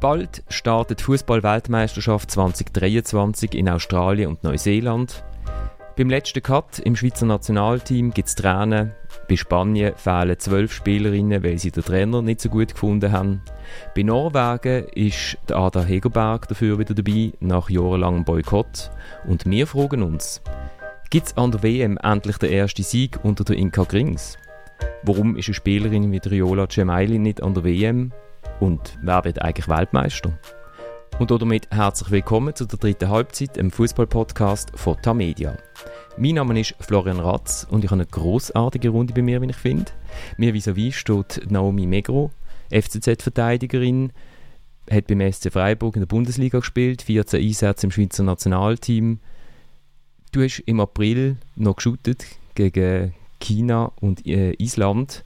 Bald startet Fußball-Weltmeisterschaft 2023 in Australien und Neuseeland. Beim letzten Cut im Schweizer Nationalteam gibt es Tränen. Bei Spanien fehlen zwölf Spielerinnen, weil sie den Trainer nicht so gut gefunden haben. Bei Norwegen ist Ada Hegerberg dafür wieder dabei, nach jahrelangem Boykott. Und wir fragen uns, gibt es an der WM endlich den ersten Sieg unter der Inka Grings? Warum ist eine Spielerin wie Riola Cemaili nicht an der WM? Und wer wird eigentlich Weltmeister? Und damit herzlich willkommen zu der dritten Halbzeit im Fußball-Podcast von Tamedia. Mein Name ist Florian Ratz und ich habe eine großartige Runde bei mir, wie ich finde. Mir vis-à-vis steht Naomi Megro, FCZ-Verteidigerin, hat beim SC Freiburg in der Bundesliga gespielt, 14 Einsätze im Schweizer Nationalteam. Du hast im April noch geshootet gegen China und äh, Island.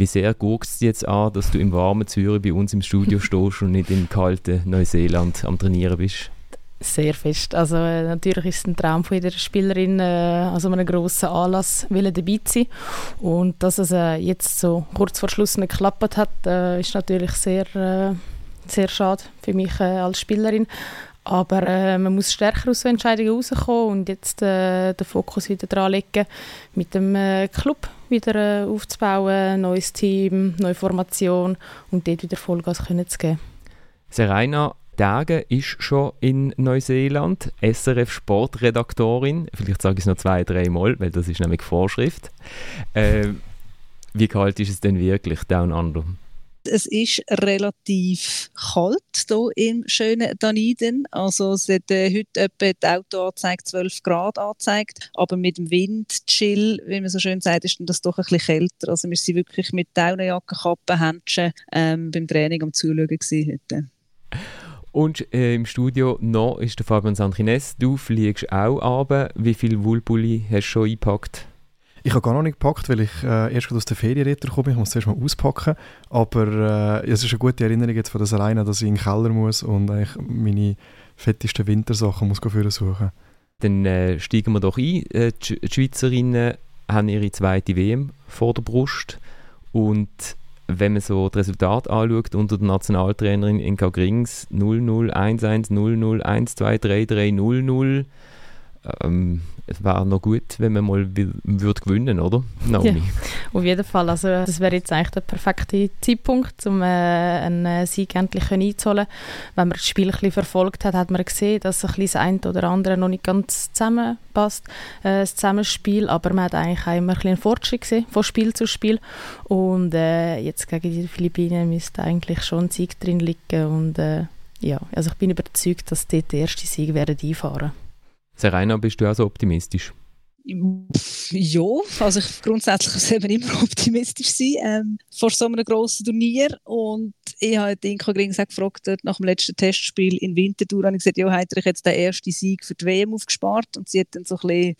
Wie sehr guckst du jetzt an, dass du im warmen Zürich bei uns im Studio stehst und nicht im kalten Neuseeland am Trainieren bist? Sehr fest. Also äh, natürlich ist es ein Traum von jeder Spielerin, äh, also einem grossen Anlass will dabei zu sein. Und dass es äh, jetzt so kurz vor Schluss nicht geklappt hat, äh, ist natürlich sehr, äh, sehr schade für mich äh, als Spielerin. Aber äh, man muss stärker aus so Entscheidungen rauskommen und jetzt äh, den Fokus wieder dran legen, mit dem äh, Club wieder äh, aufzubauen, neues Team, neue Formation und dort wieder Vollgas können zu geben. Serena Tage ist schon in Neuseeland, SRF Sportredaktorin. Vielleicht sage ich es noch zwei, drei Mal, weil das ist nämlich Vorschrift. Äh, wie kalt ist es denn wirklich down under? Es ist relativ kalt hier im schönen Daniden. Also es hat äh, heute etwa die Autoanzeige 12 Grad angezeigt, aber mit dem Wind, chill, wie man so schön sagt, ist das doch ein bisschen kälter. Also wir sind wirklich mit Daunenjacke, Kappe, Händchen ähm, beim Training am Zuschauen heute. Und äh, im Studio noch ist der Fabian Sanchines. Du fliegst auch runter. Wie viel Wollpulli hast du schon eingepackt? Ich habe gar noch nicht gepackt, weil ich äh, erst aus der Ferien komme. Ich muss zuerst mal auspacken. Aber äh, es ist eine gute Erinnerung jetzt von das alleine, dass ich in den Keller muss und eigentlich meine fettesten Wintersachen muss suchen Dann äh, steigen wir doch ein. Äh, die Schweizerinnen haben ihre zweite WM vor der Brust. Und wenn man so das Resultat anschaut unter der Nationaltrainerin Inka Grings 0-0, 1-1, 0-0, 1-2, 3-3, 0-0 ähm, es wäre noch gut, wenn man mal würde gewinnen oder? Naomi? Ja, auf jeden Fall. Also, das wäre jetzt eigentlich der perfekte Zeitpunkt, um äh, einen Sieg endlich einzuholen. Wenn man das Spiel ein bisschen verfolgt hat, hat man gesehen, dass ein das eine oder andere noch nicht ganz zusammenpasst, äh, das Zusammenspiel. Aber man hat eigentlich auch immer ein einen Fortschritt gesehen, von Spiel zu Spiel. Und äh, jetzt gegen die Philippinen müsste eigentlich schon ein Sieg drin liegen. Und äh, ja, also ich bin überzeugt, dass dort der erste Sieg werden einfahren werden. Serena, bist du auch so optimistisch? Ja, also ich grundsätzlich muss eben immer optimistisch sein ähm, vor so einem grossen Turnier und ich habe Inka Gring gefragt nach dem letzten Testspiel in Winterthur habe ich gesagt, ja, hat ich jetzt den ersten Sieg für die WM aufgespart und sie hat dann so ein bisschen,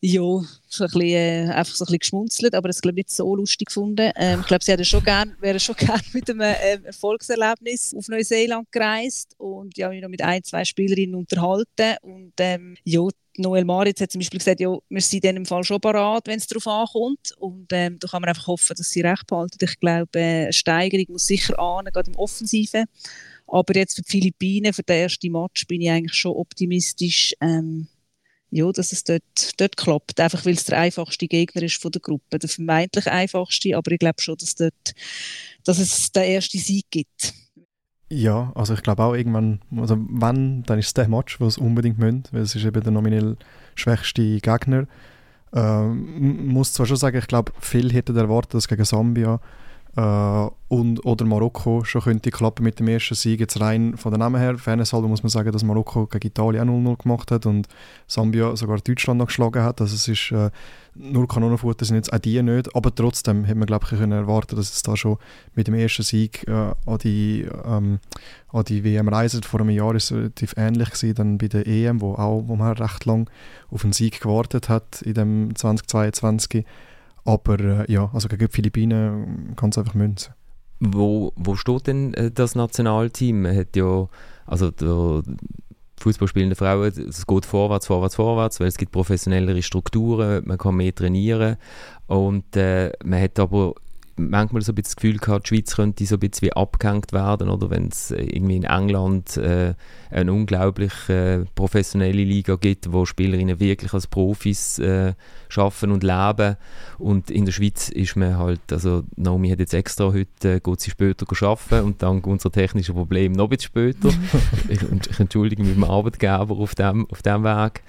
ja, so ein bisschen, äh, einfach so ein bisschen geschmunzelt, aber das glaube ich nicht so lustig gefunden. Ähm, ich glaube, sie hätte schon gern, wäre schon gerne mit einem äh, Erfolgserlebnis auf Neuseeland gereist und ja, mich noch mit ein, zwei Spielerinnen unterhalten und ähm, ja, Noel Maritz hat zum Beispiel gesagt, ja, wir sind in dem Fall schon parat, wenn es darauf ankommt. Und ähm, da kann man einfach hoffen, dass sie recht behalten. Ich glaube, äh, eine Steigerung muss sicher an, gerade im Offensiven. Aber jetzt für die Philippinen, für den ersten Match, bin ich eigentlich schon optimistisch, ähm, ja, dass es dort, dort klappt. Einfach weil es der einfachste Gegner ist von der Gruppe. Der vermeintlich einfachste, aber ich glaube schon, dass, dort, dass es den ersten Sieg gibt. Ja, also ich glaube auch irgendwann, also wenn, dann ist es der Match, wo es unbedingt müssen, weil es ist eben der nominell schwächste Gegner. Ähm, muss zwar schon sagen, ich glaube, viele hätten erwartet, dass gegen Sambia äh, und, oder Marokko schon könnte klappen mit dem ersten Sieg. Jetzt rein von der Namen her, Fairness muss man sagen, dass Marokko gegen Italien auch 0-0 gemacht hat und Sambia sogar Deutschland noch geschlagen hat. Also es ist äh, nur Kanonenfutter sind jetzt auch die nicht, aber trotzdem hätte man glaube ich können erwarten, dass es da schon mit dem ersten Sieg äh, an, die, ähm, an die WM reisen. Vor einem Jahr ist es relativ ähnlich gewesen, dann bei der EM, wo auch wo man recht lang auf einen Sieg gewartet hat in dem 2022. Aber äh, ja, also gegen die Philippinen kann es einfach münzen. Wo, wo steht denn äh, das Nationalteam? Man hat ja, also der Fußballspielende Frauen, es geht vorwärts, vorwärts, vorwärts, weil es gibt professionellere Strukturen, man kann mehr trainieren und äh, man hat aber manchmal so ein bisschen das Gefühl gehabt, die Schweiz könnte so ein bisschen wie abgehängt werden, oder wenn es äh, irgendwie in England äh, eine unglaublich äh, professionelle Liga gibt, wo Spielerinnen wirklich als Profis äh, arbeiten und leben und in der Schweiz ist man halt, also Naomi hat jetzt extra heute, äh, geht sie später arbeiten und dank unserer technischen Probleme noch ein bisschen später. ich, ich, entschuldige mich beim Arbeitgeber auf dem, auf dem Weg.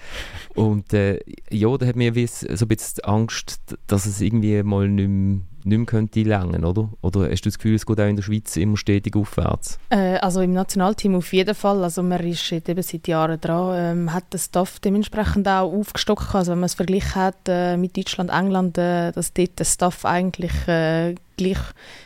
Und äh, ja, da hat mir so ein bisschen Angst, dass es irgendwie mal nicht mehr nicht mehr könnte langen, oder? Oder hast du das Gefühl, es geht auch in der Schweiz immer stetig aufwärts? Äh, also im Nationalteam auf jeden Fall. Also man ist eben seit Jahren dran, ähm, hat das Staff dementsprechend auch aufgestockt. Also wenn man es verglichen hat äh, mit Deutschland, England, äh, dass dort der Staff eigentlich äh, gleich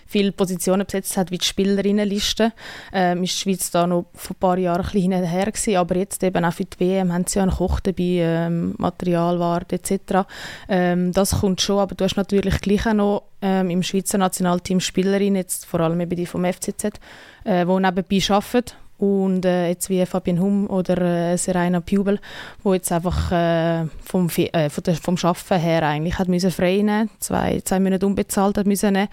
viele Positionen besetzt hat wie die Spielerinnenliste. Ähm, ist die Schweiz da noch vor ein paar Jahren ein bisschen hinterher gewesen, aber jetzt eben auch für die WM haben sie ja einen Koch dabei, ähm, Materialware etc. Ähm, das kommt schon, aber du hast natürlich gleich auch noch ähm, im Schweizer Nationalteam Spielerinnen, jetzt vor allem eben die vom FCZ, äh, die nebenbei arbeiten und äh, jetzt wie Fabian Hum oder äh, Serena Pubel, wo jetzt einfach äh, vom, äh, der, vom Arbeiten her eigentlich hat müssen frei nehmen, zwei, zwei Monate unbezahlt hat müssen nehmen.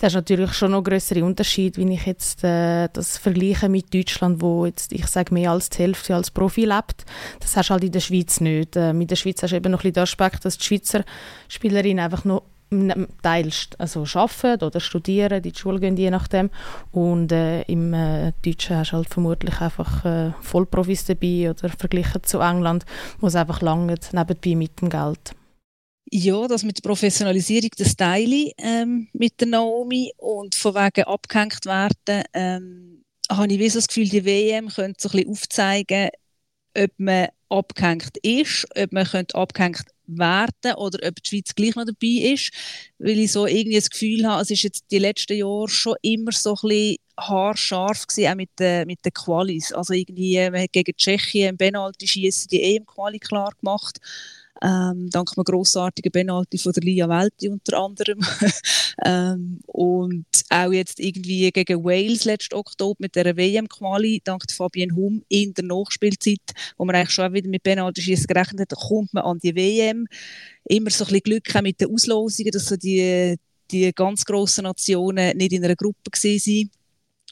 Das ist natürlich schon noch größere Unterschied, wenn ich jetzt äh, das vergleiche mit Deutschland, wo jetzt, ich sage, mehr als die Hälfte als Profi lebt. Das hast du halt in der Schweiz nicht. Äh, mit der Schweiz hast du eben noch ein bisschen den Aspekt, dass die Schweizer Spielerinnen einfach noch teilst also arbeiten oder studieren, in die Schule gehen, je nachdem. Und äh, im äh, Deutschen hast du halt vermutlich einfach äh, Vollprofis dabei oder verglichen zu England, wo es einfach lange nebenbei mit dem Geld. Ja, das mit der Professionalisierung, das teile ähm, mit der Naomi und von wegen abgehängt werden, ähm, habe ich das Gefühl, die WM könnte so ein bisschen aufzeigen, ob man abgehängt ist, ob man könnte abgehängt werden oder ob die Schweiz gleich noch dabei ist, weil ich so irgendwie das Gefühl habe, es ist jetzt die letzten Jahre schon immer so ein bisschen haarscharf gewesen, auch mit den, mit den Qualis. Also irgendwie, man hat gegen Tschechien im Penalty-Schießen die EM-Quali klar gemacht ähm, dank einem grossartigen Penalty von der Lia Welti unter anderem. ähm, und auch jetzt irgendwie gegen Wales letzten Oktober mit der WM-Quali, dank Fabian Hum in der Nachspielzeit, wo man eigentlich schon wieder mit Penalty-Schießen gerechnet hat, kommt man an die WM. Immer so ein bisschen Glück mit den Auslosungen, dass so die, die ganz grossen Nationen nicht in einer Gruppe waren.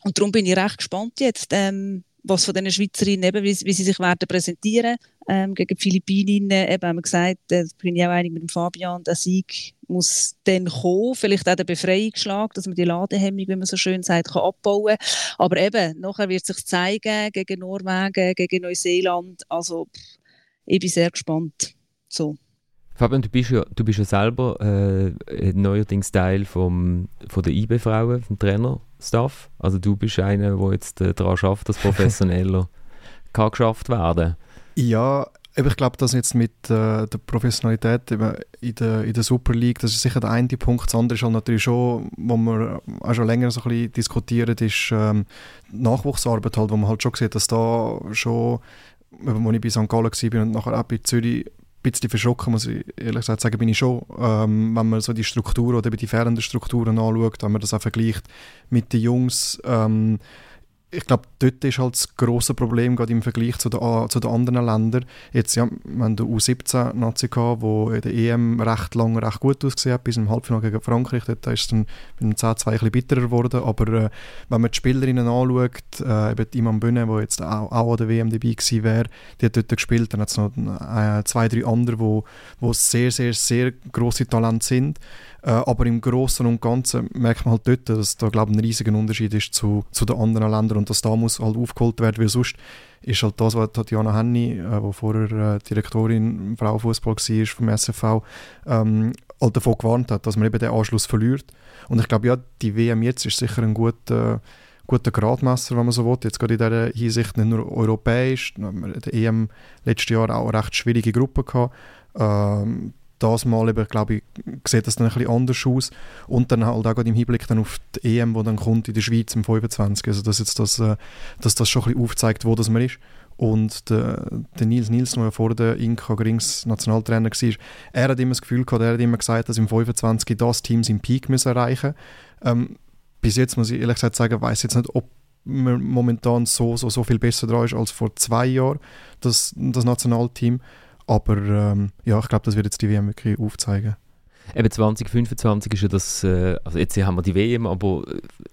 Und darum bin ich recht gespannt jetzt, ähm, was von diesen Schweizerinnen eben, wie, wie sie sich werden präsentieren ähm, gegen die Philippininnen. Eben haben wir gesagt, da bin ich auch einig mit dem Fabian, der Sieg muss dann kommen, vielleicht auch der Befreiungsschlag, dass man die Ladehemmung, wie man so schön sagt, kann abbauen kann. Aber eben, nachher wird es sich zeigen gegen Norwegen, gegen Neuseeland. Also ich bin sehr gespannt. So. Fabian, du bist ja, du bist ja selber äh, neuerdings Teil vom, von der IB-Frauen, vom Trainerstaff. Also du bist einer, der jetzt äh, daran schafft, dass professioneller kann geschafft werden Ja, ich glaube, dass jetzt mit äh, der Professionalität in der, in der Super League, das ist sicher der eine Punkt. Das andere ist halt natürlich schon, wo wir auch schon länger so ein bisschen diskutieren, ist ähm, Nachwuchsarbeit halt, wo man halt schon sieht, dass da schon, als ich bei St. Gallen war und nachher auch bei Zürich bisschen verschrocken, muss ich ehrlich gesagt sagen, bin ich schon, ähm, wenn man so die Struktur oder die fehlenden Strukturen anschaut, wenn man das auch vergleicht mit den Jungs, ähm, ich glaube, dort ist halt das grosse Problem, gerade im Vergleich zu den, zu den anderen Ländern. Jetzt, ja, wir haben den U17-Nazi gehabt, der in der EM recht lange recht gut ausgesehen hat, bis im Halbfinale gegen Frankreich. Dort ist es dann mit dem 10-2 ein bisschen bitterer geworden. Aber äh, wenn man die Spielerinnen anschaut, äh, eben Imam Bühne, der jetzt auch, auch an der WM dabei gewesen wäre, die hat dort gespielt. Dann hat es noch äh, zwei, drei andere, wo, wo sehr, sehr, sehr grosse Talente sind. Äh, aber im Großen und Ganzen merkt man halt dort, dass da glaube ein riesiger Unterschied ist zu, zu den anderen Ländern und dass da muss halt aufgeholt werden, weil sonst ist halt das, was Tatjana Henny, äh, die vorher äh, Direktorin Frauenfußball war vom SFV, ähm, halt davon gewarnt hat, dass man eben den Anschluss verliert. Und ich glaube, ja, die WM jetzt ist sicher ein guter guter Gradmesser, wenn man so will. Jetzt gerade in dieser Hinsicht nicht nur europäisch, der EM letztes Jahr auch eine recht schwierige Gruppe gehabt. Ähm, das Mal eben, glaube ich, sieht das dann ein bisschen anders aus. Und dann halt auch gerade im Hinblick dann auf die EM, die dann kommt in der Schweiz im 25. Also dass jetzt das, äh, dass das schon ein bisschen aufzeigt, wo das man ist. Und der, der Nils Nielsen, der vor der Inka Grings Nationaltrainer war, er hat immer das Gefühl gehabt, er hat immer gesagt, dass im 25 das Team seinen Peak müssen erreichen ähm, Bis jetzt muss ich ehrlich gesagt sagen, weiß jetzt nicht, ob man momentan so, so, so viel besser dran ist als vor zwei Jahren, das, das Nationalteam. Aber ähm, ja, ich glaube, das wird jetzt die WM wirklich aufzeigen. Eben 2025 ist ja das, äh, also jetzt haben wir die WM, aber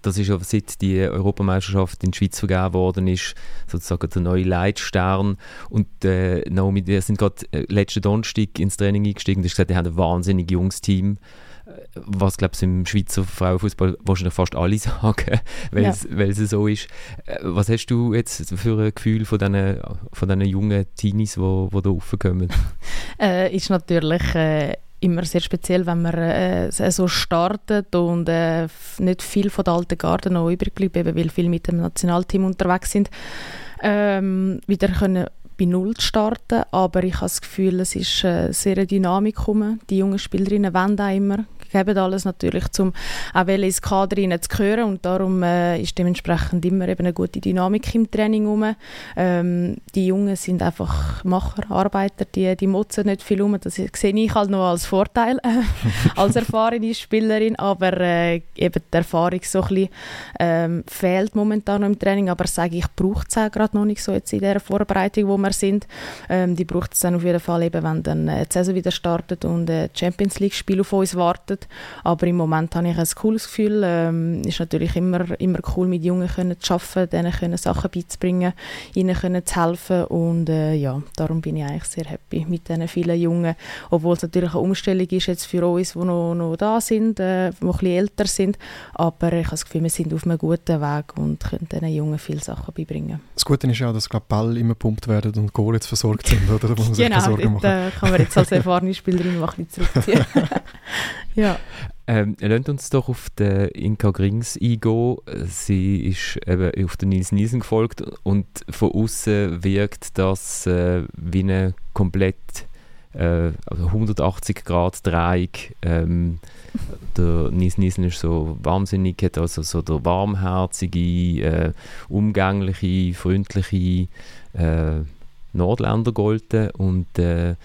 das ist ja seit die Europameisterschaft in die Schweiz vergeben worden ist, sozusagen der neue Leitstern. Und äh, Naomi, wir sind gerade äh, letzten Donnerstag ins Training eingestiegen und gesagt, die haben ein wahnsinnig junges Team was glaube ich im Schweizer Frauenfußball wahrscheinlich fast alle sagen, weil, ja. es, so ist. Äh, was hast du jetzt für ein Gefühl von diesen, von diesen jungen Teenies, die wo, wo da raufkommen? äh, ist natürlich äh, immer sehr speziell, wenn man äh, so startet und äh, nicht viel von der alten Garde noch übrig bleibt, eben weil viele mit dem Nationalteam unterwegs sind. Ähm, wieder können bei Null starten, aber ich habe das Gefühl, es ist äh, sehr eine Dynamik rum. Die jungen Spielerinnen wollen auch immer geben alles natürlich, um auch ins Kader zu gehören und darum äh, ist dementsprechend immer eben eine gute Dynamik im Training rum. Ähm, die Jungen sind einfach Macher, Arbeiter, die, die motzen nicht viel um, das sehe ich halt noch als Vorteil äh, als erfahrene Spielerin, aber äh, eben die Erfahrung so ein bisschen, ähm, fehlt momentan noch im Training, aber sage ich, braucht es auch gerade noch nicht so jetzt in der Vorbereitung, wo wir sind. Ähm, die braucht es dann auf jeden Fall eben, wenn dann äh, die Saison wieder startet und äh, Champions League Spiel auf uns wartet aber im Moment habe ich ein cooles Gefühl. Ähm, ist natürlich immer, immer cool, mit Jungen können zu arbeiten, denen können Sachen beizubringen, ihnen können zu helfen und äh, ja, darum bin ich eigentlich sehr happy mit diesen vielen Jungen, obwohl es natürlich eine Umstellung ist jetzt für uns, die noch, noch da sind, äh, die ein bisschen älter sind, aber ich habe das Gefühl, wir sind auf einem guten Weg und können diesen Jungen viele Sachen beibringen. Das Gute ist ja, dass glaub, Ball immer gepumpt werden und Goal jetzt versorgt sind, oder? Da muss man genau, Sorgen machen. Äh, kann man jetzt als erfahrene Spielerin mal ein bisschen zurückziehen. ja. Ähm, lasst uns doch auf den Inka Grings eingehen. Sie ist eben auf den Nils Nielsen gefolgt und von außen wirkt das äh, wie eine komplett äh, 180 also. Ähm, der Nils Nielsen ist so wahnsinnig, hat also so der warmherzige, äh, umgängliche, freundliche äh, Nordländer golden und äh,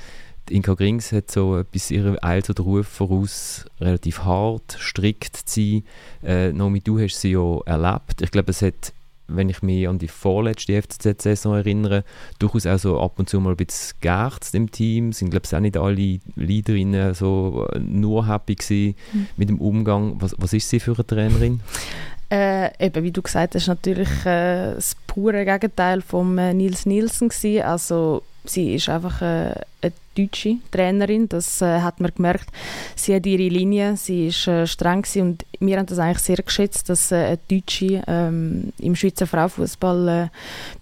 Inka Grings hat so etwas ihrem Alter der Ruf voraus, relativ hart, strikt zu sein. Äh, Nomi, du hast sie ja erlebt. Ich glaube, es hat, wenn ich mich an die vorletzte FCZ-Saison erinnere, durchaus auch so ab und zu mal ein bisschen geärzt im Team. Sind, glaube ich, auch nicht alle Leaderinnen so nur happy gewesen mhm. mit dem Umgang. Was, was ist sie für eine Trainerin? Äh, eben, wie du gesagt hast, natürlich äh, das pure Gegenteil von äh, Nils Nielsen gewesen. Also sie ist einfach äh, eine deutsche Trainerin, das äh, hat man gemerkt. Sie hat ihre Linie, sie ist äh, streng und wir haben das eigentlich sehr geschätzt, dass äh, eine Deutsche ähm, im Schweizer Frauenfußball äh,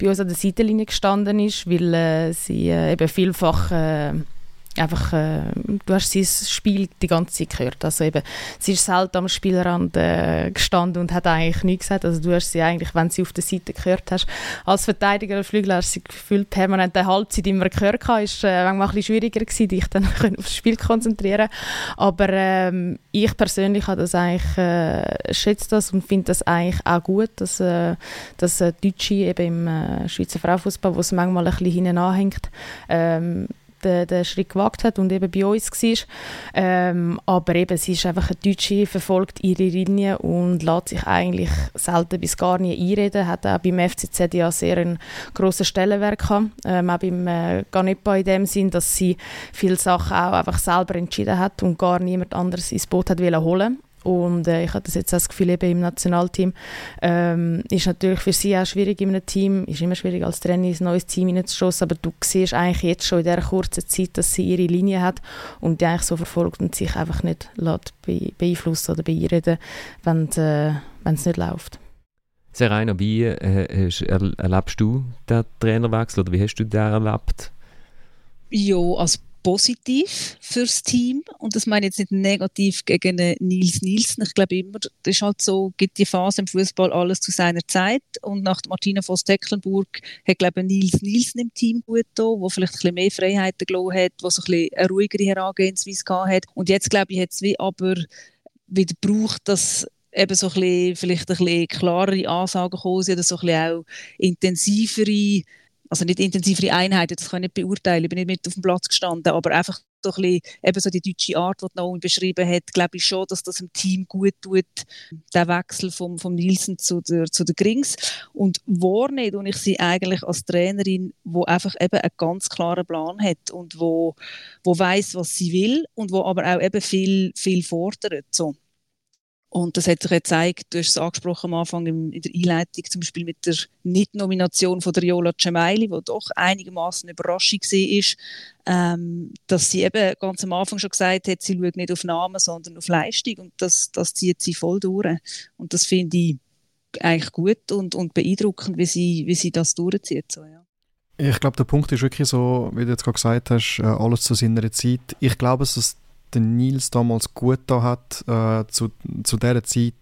bei uns an der Seitenlinie gestanden ist, weil äh, sie eben vielfach einfach, äh, du hast sein Spiel die ganze Zeit gehört. Also eben, sie ist selten am Spielrand äh, gestanden und hat eigentlich nichts gesagt. Also du hast sie eigentlich, wenn sie auf der Seite gehört hast, als Verteidiger oder Flügel hast du sie gefühlt permanent eine Halbzeit immer gehört gehabt. Ist äh, manchmal ein bisschen schwieriger gewesen, dich dann auf das Spiel konzentrieren. Aber ähm, ich persönlich habe das eigentlich, äh, schätze das und finde das eigentlich auch gut, dass, äh, dass äh, Deutsche eben im äh, Schweizer Frauenfußball, wo es manchmal ein bisschen hinten anhängt, ähm, den, den Schritt gewagt hat und eben bei uns war. Ähm, aber eben, sie ist einfach eine Deutsche, verfolgt ihre Linie und lässt sich eigentlich selten bis gar nie einreden. Hat auch beim FCZ ja sehr einen grossen Stellenwert gehabt. Ähm, auch beim äh, Ganepa in dem Sinn, dass sie viele Sachen auch einfach selber entschieden hat und gar niemand anderes ins Boot hat holen und äh, ich habe das jetzt das Gefühl, eben im Nationalteam ähm, ist natürlich für sie auch schwierig in einem Team, ist immer schwierig als Trainer ins neues Team hineinzuschossen, aber du siehst eigentlich jetzt schon in dieser kurzen Zeit, dass sie ihre Linie hat und die eigentlich so verfolgt und sich einfach nicht be beeinflussen oder beirreden, wenn äh, es nicht läuft. Serena, wie äh, erlebst du den Trainerwechsel oder wie hast du den erlebt? Ja, als positiv fürs Team. Und das meine ich jetzt nicht negativ gegen Nils Nielsen. Ich glaube immer, das ist halt so, gibt die Phase im Fußball alles zu seiner Zeit. Und nach Martina Voss-Tecklenburg hat glaube Nils Nielsen im Team gut da, wo vielleicht ein bisschen mehr Freiheiten gelassen hat, wo ein bisschen eine ruhigere Herangehensweise gehabt hat. Und jetzt glaube ich, hat es wie aber wieder braucht, dass eben so ein bisschen, vielleicht ein bisschen klarere Ansagen kommen. Oder so ein bisschen auch intensivere also nicht intensivere Einheiten, das kann ich nicht beurteilen, ich bin nicht mit auf dem Platz gestanden, aber einfach so ein bisschen, eben so die deutsche Art, die Naomi beschrieben hat, glaube ich schon, dass das dem Team gut tut, der Wechsel vom, vom Nielsen zu der, zu der Grings. Und wahrnehmen und ich sie eigentlich als Trainerin, wo einfach eben einen ganz klaren Plan hat und wo, wo weiß, was sie will und wo aber auch eben viel, viel fordert. So. Und das hat sich gezeigt, du hast es angesprochen am Anfang in der Einleitung, zum Beispiel mit der Nicht-Nomination von der Jola Cemaili, die doch einigermaßen Überraschung war, ähm, dass sie eben ganz am Anfang schon gesagt hat, sie schaut nicht auf Namen, sondern auf Leistung und das, das zieht sie voll durch. Und das finde ich eigentlich gut und, und beeindruckend, wie sie, wie sie das durchzieht. So, ja. Ich glaube, der Punkt ist wirklich so, wie du jetzt gerade gesagt hast, äh, alles zu seiner Zeit. Ich glaube, dass der Nils damals gut hat äh, zu, zu dieser Zeit.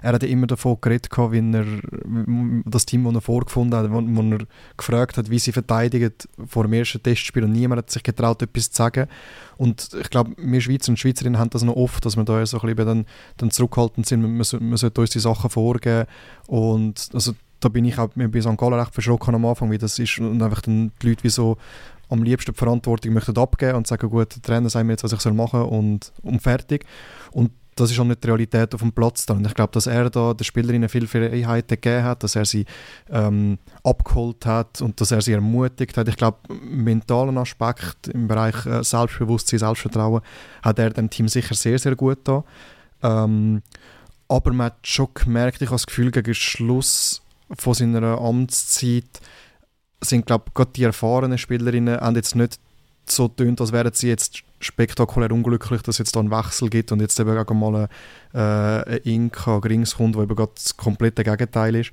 Er hat immer davon geredet, wie er das Team, das er vorgefunden hat, wo, wo er gefragt hat, wie sie verteidigen vor dem ersten Testspiel und niemand hat sich getraut, etwas zu sagen. Und ich glaube, wir Schweizer und Schweizerinnen haben das noch oft, dass wir da so ein bisschen dann, dann zurückhaltend sind. Wir, wir, wir sollten uns die Sachen vorgeben und also da bin ich auch bei St. Gallen recht verschrocken am Anfang, wie das ist und einfach dann die Leute wie so am liebsten die Verantwortung möchten abgeben und sagen, gut, der Trainer sagt mir jetzt, was ich machen soll und, und fertig. Und das ist auch nicht die Realität auf dem Platz dann. Ich glaube, dass er da den Spielerinnen viel Freiheiten gegeben hat, dass er sie ähm, abgeholt hat und dass er sie ermutigt hat. Ich glaube, im mentalen Aspekt im Bereich äh, Selbstbewusstsein, Selbstvertrauen hat er dem Team sicher sehr, sehr gut da. Ähm, aber man hat schon gemerkt, ich habe das Gefühl, gegen Schluss von seiner Amtszeit sind, glaube ich, gerade die erfahrenen Spielerinnen haben jetzt nicht so tönt, als wären sie jetzt spektakulär unglücklich, dass es jetzt da einen Wechsel gibt und jetzt eben auch mal ein, äh, ein Inka Grings kommt, wo eben gerade das komplette Gegenteil ist.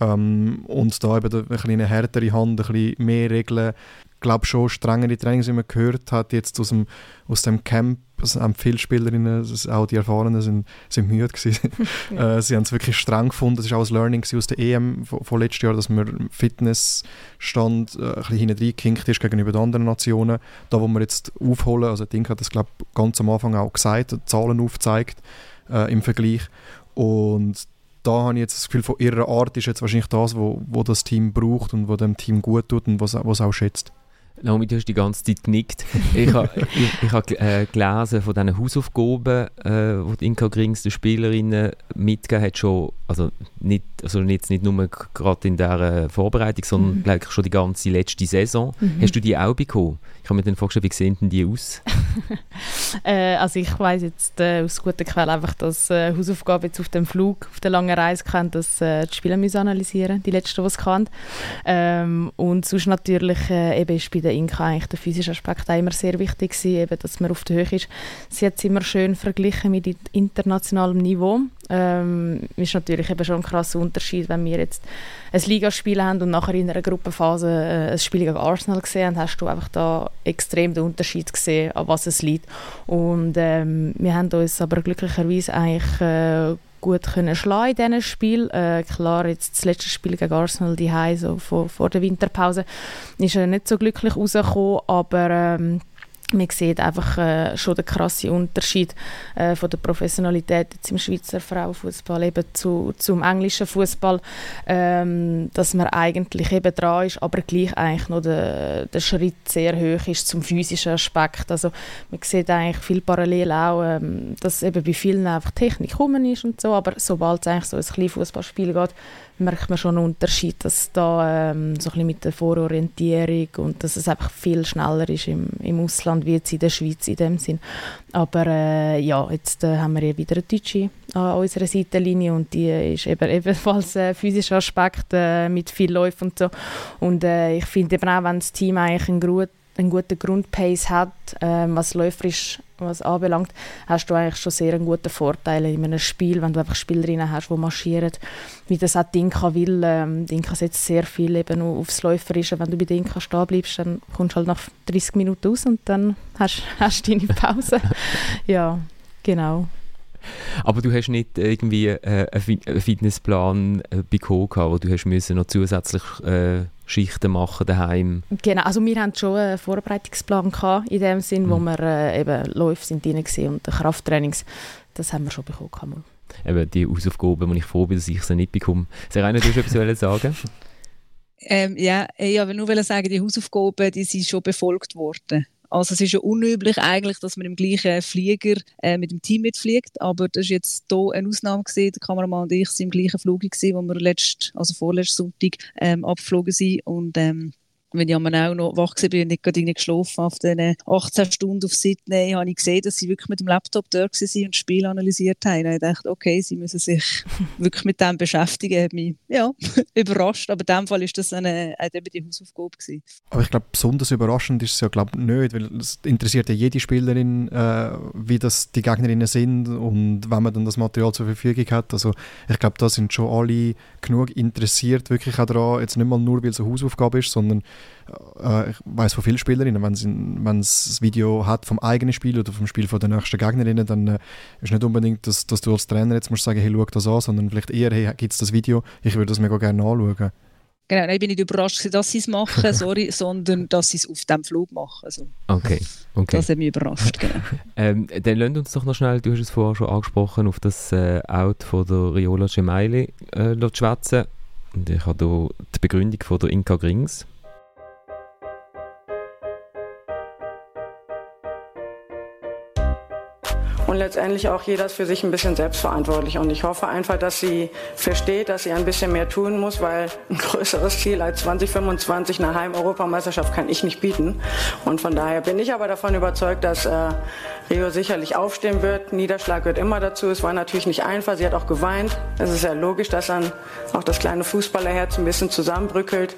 Ähm, und da eben eine kleine härtere Hand, ein bisschen mehr Regeln. Ich glaube schon strengere Trainings, wie man gehört hat, jetzt aus dem, aus dem Camp es haben viele Spielerinnen, auch die Erfahrenen, sind, sind müde gewesen. äh, sie haben es wirklich streng gefunden. Das war auch ein Learning aus der EM von, von letztes Jahr, dass man Fitnessstand äh, ein bisschen hinten reingehinkt ist gegenüber den anderen Nationen. Da, wo wir jetzt aufholen, also Ding hat das glaube ganz am Anfang auch gesagt, Zahlen aufzeigt äh, im Vergleich. Und da habe ich jetzt das Gefühl, von ihrer Art ist jetzt wahrscheinlich das, was wo, wo das Team braucht und was dem Team gut tut und was es auch schätzt. Naomi, du hast die ganze Zeit genickt. Ich habe ich, ich hab, äh, gelesen von diesen Hausaufgaben, äh, die die Inka Grings den Spielerinnen mitgegeben hat, schon, also nicht, also jetzt nicht nur gerade in dieser Vorbereitung, sondern mhm. schon die ganze letzte Saison. Mhm. Hast du die auch bekommen? Ich habe mir dann vorgestellt, wie sehen denn die aus? äh, also ich weiß jetzt äh, aus guter Quelle einfach, dass äh, Hausaufgabe jetzt auf dem Flug, auf der langen Reise kann, dass äh, die Spieler müssen analysieren, die letzten, die es kann. Ähm, und sonst natürlich äh, eben ist bei der Inka eigentlich der physische Aspekt auch immer sehr wichtig gewesen, eben, dass man auf der Höhe ist. Sie hat es immer schön verglichen mit internationalem Niveau. Ähm, ist natürlich eben schon ein krasser Unterschied, wenn wir jetzt ein Ligaspiel haben und nachher in einer Gruppenphase äh, ein Spiel gegen Arsenal gesehen haben, hast du einfach da extrem den Unterschied gesehen, an was es liegt. Und ähm, wir haben uns aber glücklicherweise eigentlich äh, gut können schlagen in diesem Spiel. Äh, klar, jetzt das letzte Spiel gegen Arsenal, die so vor, vor der Winterpause, ist er nicht so glücklich rausgekommen, aber ähm, man sieht einfach äh, schon den krassen Unterschied äh, von der Professionalität jetzt im Schweizer Frauenfußball eben zu, zum englischen Fußball, ähm, dass man eigentlich eben dran ist, aber gleich eigentlich noch der, der Schritt sehr hoch ist zum physischen Aspekt. Also man sieht eigentlich viel parallel auch, ähm, dass eben bei vielen einfach Technik gekommen ist und so, aber sobald es eigentlich so ein Kleinfußballspiel geht, merkt man schon einen Unterschied, dass da ähm, so ein bisschen mit der Vororientierung und dass es einfach viel schneller ist im, im Ausland wie jetzt in der Schweiz in dem Sinn. Aber äh, ja, jetzt äh, haben wir ja wieder eine Deutsche an unserer Seitenlinie und die ist eben ebenfalls ein physischer Aspekt äh, mit viel Läufen und so. Und äh, ich finde eben auch, wenn das Team eigentlich einen, gut, einen guten Grundpace hat, ähm, was läuferisch was anbelangt, hast du eigentlich schon sehr einen guten Vorteil in einem Spiel, wenn du einfach Spielerinnen hast, die marschieren, wie das auch Dinka will. Ähm, Dinka setzt sehr viel eben aufs Läuferische. Wenn du bei Dinka stehen bleibst, dann kommst du halt nach 30 Minuten raus und dann hast, du deine Pause. ja, genau. Aber du hast nicht irgendwie äh, einen Fitnessplan äh, bekommen, wo du hast müssen noch zusätzlich äh, Schichten machen daheim. Genau, also wir hatten schon einen Vorbereitungsplan gehabt, in dem Sinn, mhm. wo wir äh, eben Läufe sind drin und Krafttrainings, das haben wir schon bekommen. Eben die Hausaufgaben, die ich froh bin, dass ich sie nicht bekomme. Serena, du willst etwas sagen? Ähm, ja, ich wollte nur sagen, die Hausaufgaben die sind schon befolgt worden. Also es ist ja unüblich eigentlich, dass man im gleichen Flieger äh, mit dem Team mitfliegt, aber das ist jetzt hier eine Ausnahme gewesen. Der Kameramann und ich sind im gleichen Flug gewesen, wo wir letzt, also vorletzten Sonntag ähm, abgeflogen sind und ähm, wenn ich auch noch wach war und nicht gerade geschlafen auf den 18 Stunden auf Sydney, habe ich gesehen, dass sie wirklich mit dem Laptop dort waren und das Spiel analysiert haben. Und ich dachte, okay, sie müssen sich wirklich mit dem beschäftigen. Hat mich ja, überrascht, aber in dem Fall war das eine, eine die Hausaufgabe. Gewesen. Aber ich glaube, besonders überraschend ist es ja glaube nicht, weil es interessiert ja jede Spielerin, äh, wie das die Gegnerinnen sind und wenn man dann das Material zur Verfügung hat. Also ich glaube, da sind schon alle genug interessiert, wirklich auch daran, jetzt nicht mal nur, weil es eine Hausaufgabe ist, sondern ich weiß von vielen Spielerinnen, wenn man das Video hat vom eigenen Spiel oder vom Spiel von der nächsten Gegnerinnen, dann äh, ist nicht unbedingt, dass, dass du als Trainer jetzt musst sagen, hey, schau das an, sondern vielleicht eher, hey, gibt es das Video, ich würde das mega gerne anschauen. Genau, ich bin nicht überrascht, dass sie es machen, sorry, sondern dass sie es auf dem Flug machen. Also, okay, okay. Das hat mich überrascht, genau. ähm, dann lass uns doch noch schnell, du hast es vorher schon angesprochen, auf das äh, Out von der Riola Gemeili äh, schwätzen. Und ich habe hier die Begründung von der Inka Grings. Und letztendlich auch jeder ist für sich ein bisschen selbstverantwortlich. Und ich hoffe einfach, dass sie versteht, dass sie ein bisschen mehr tun muss, weil ein größeres Ziel als 2025 eine Heim-Europameisterschaft kann ich nicht bieten. Und von daher bin ich aber davon überzeugt, dass äh, Rio sicherlich aufstehen wird. Niederschlag wird immer dazu. Es war natürlich nicht einfach. Sie hat auch geweint. Es ist ja logisch, dass dann auch das kleine Fußballerherz ein bisschen zusammenbrückelt.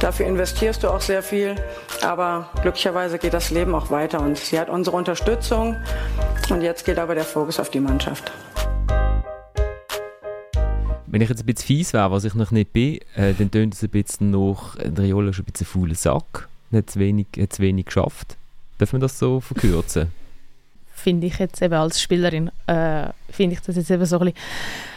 Dafür investierst du auch sehr viel. Aber glücklicherweise geht das Leben auch weiter. Und sie hat unsere Unterstützung. Und jetzt geht aber der Fokus auf die Mannschaft. Wenn ich jetzt ein bisschen fies wäre, was ich noch nicht bin, äh, dann tönt es ein bisschen nach, der Riola ist ein bisschen fauler Sack, hat zu wenig, hat zu wenig geschafft. Darf man das so verkürzen? Finde ich jetzt eben als Spielerin, äh, finde ich das jetzt eben so ein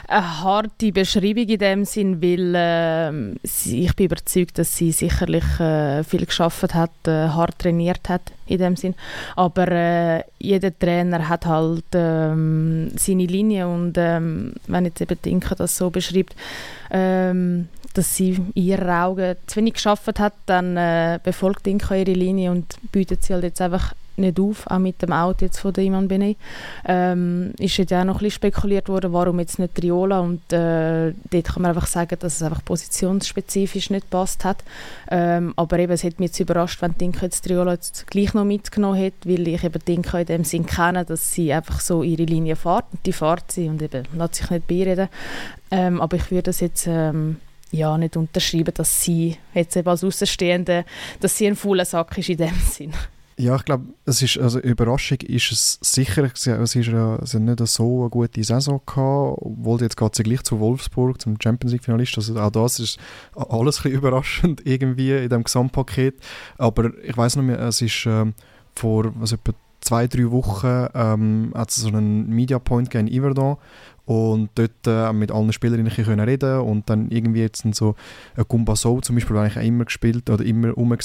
eine harte Beschreibung in dem Sinn, weil äh, sie, ich bin überzeugt, dass sie sicherlich äh, viel geschafft hat, äh, hart trainiert hat in dem Sinn. Aber äh, jeder Trainer hat halt ähm, seine Linie und ähm, wenn jetzt eben Dinka das so beschreibt, ähm, dass sie in ihren Augen zu wenig geschafft hat, dann äh, befolgt Dinka ihre Linie und bietet sie halt jetzt einfach nicht auf, auch mit dem Auto jetzt von Iman Benet. Ähm, ist jetzt auch noch ein bisschen spekuliert worden, warum jetzt nicht Triola und äh, dort kann man einfach sagen, dass es einfach positionsspezifisch nicht passt hat. Ähm, aber eben, es hat mich jetzt überrascht, wenn Dinka jetzt Triola jetzt gleich noch mitgenommen hat, weil ich eben Dinka in dem Sinn kenne, dass sie einfach so ihre Linie fährt und die fährt sie und eben lässt sich nicht beireden. Ähm, aber ich würde das jetzt ähm, ja, nicht unterschreiben, dass sie jetzt eben als Außenstehende, dass sie ein fauler Sack ist in dem Sinn. Ja, ich glaube, es ist, also Überraschung ist es sicher. Es ist ja, es nicht so eine gute Saison gehabt, obwohl jetzt geht sie gleich zu Wolfsburg, zum Champions League Finalist. Also auch das ist alles ein überraschend irgendwie in dem Gesamtpaket. Aber ich weiß noch mehr, es ist ähm, vor was etwa zwei, drei Wochen ähm, hat es so einen Media Point in Iverdon und dort äh, mit allen Spielerinnen können reden und dann irgendwie jetzt so ein Gumba Soul zum Beispiel, der eigentlich auch immer gespielt oder immer rum war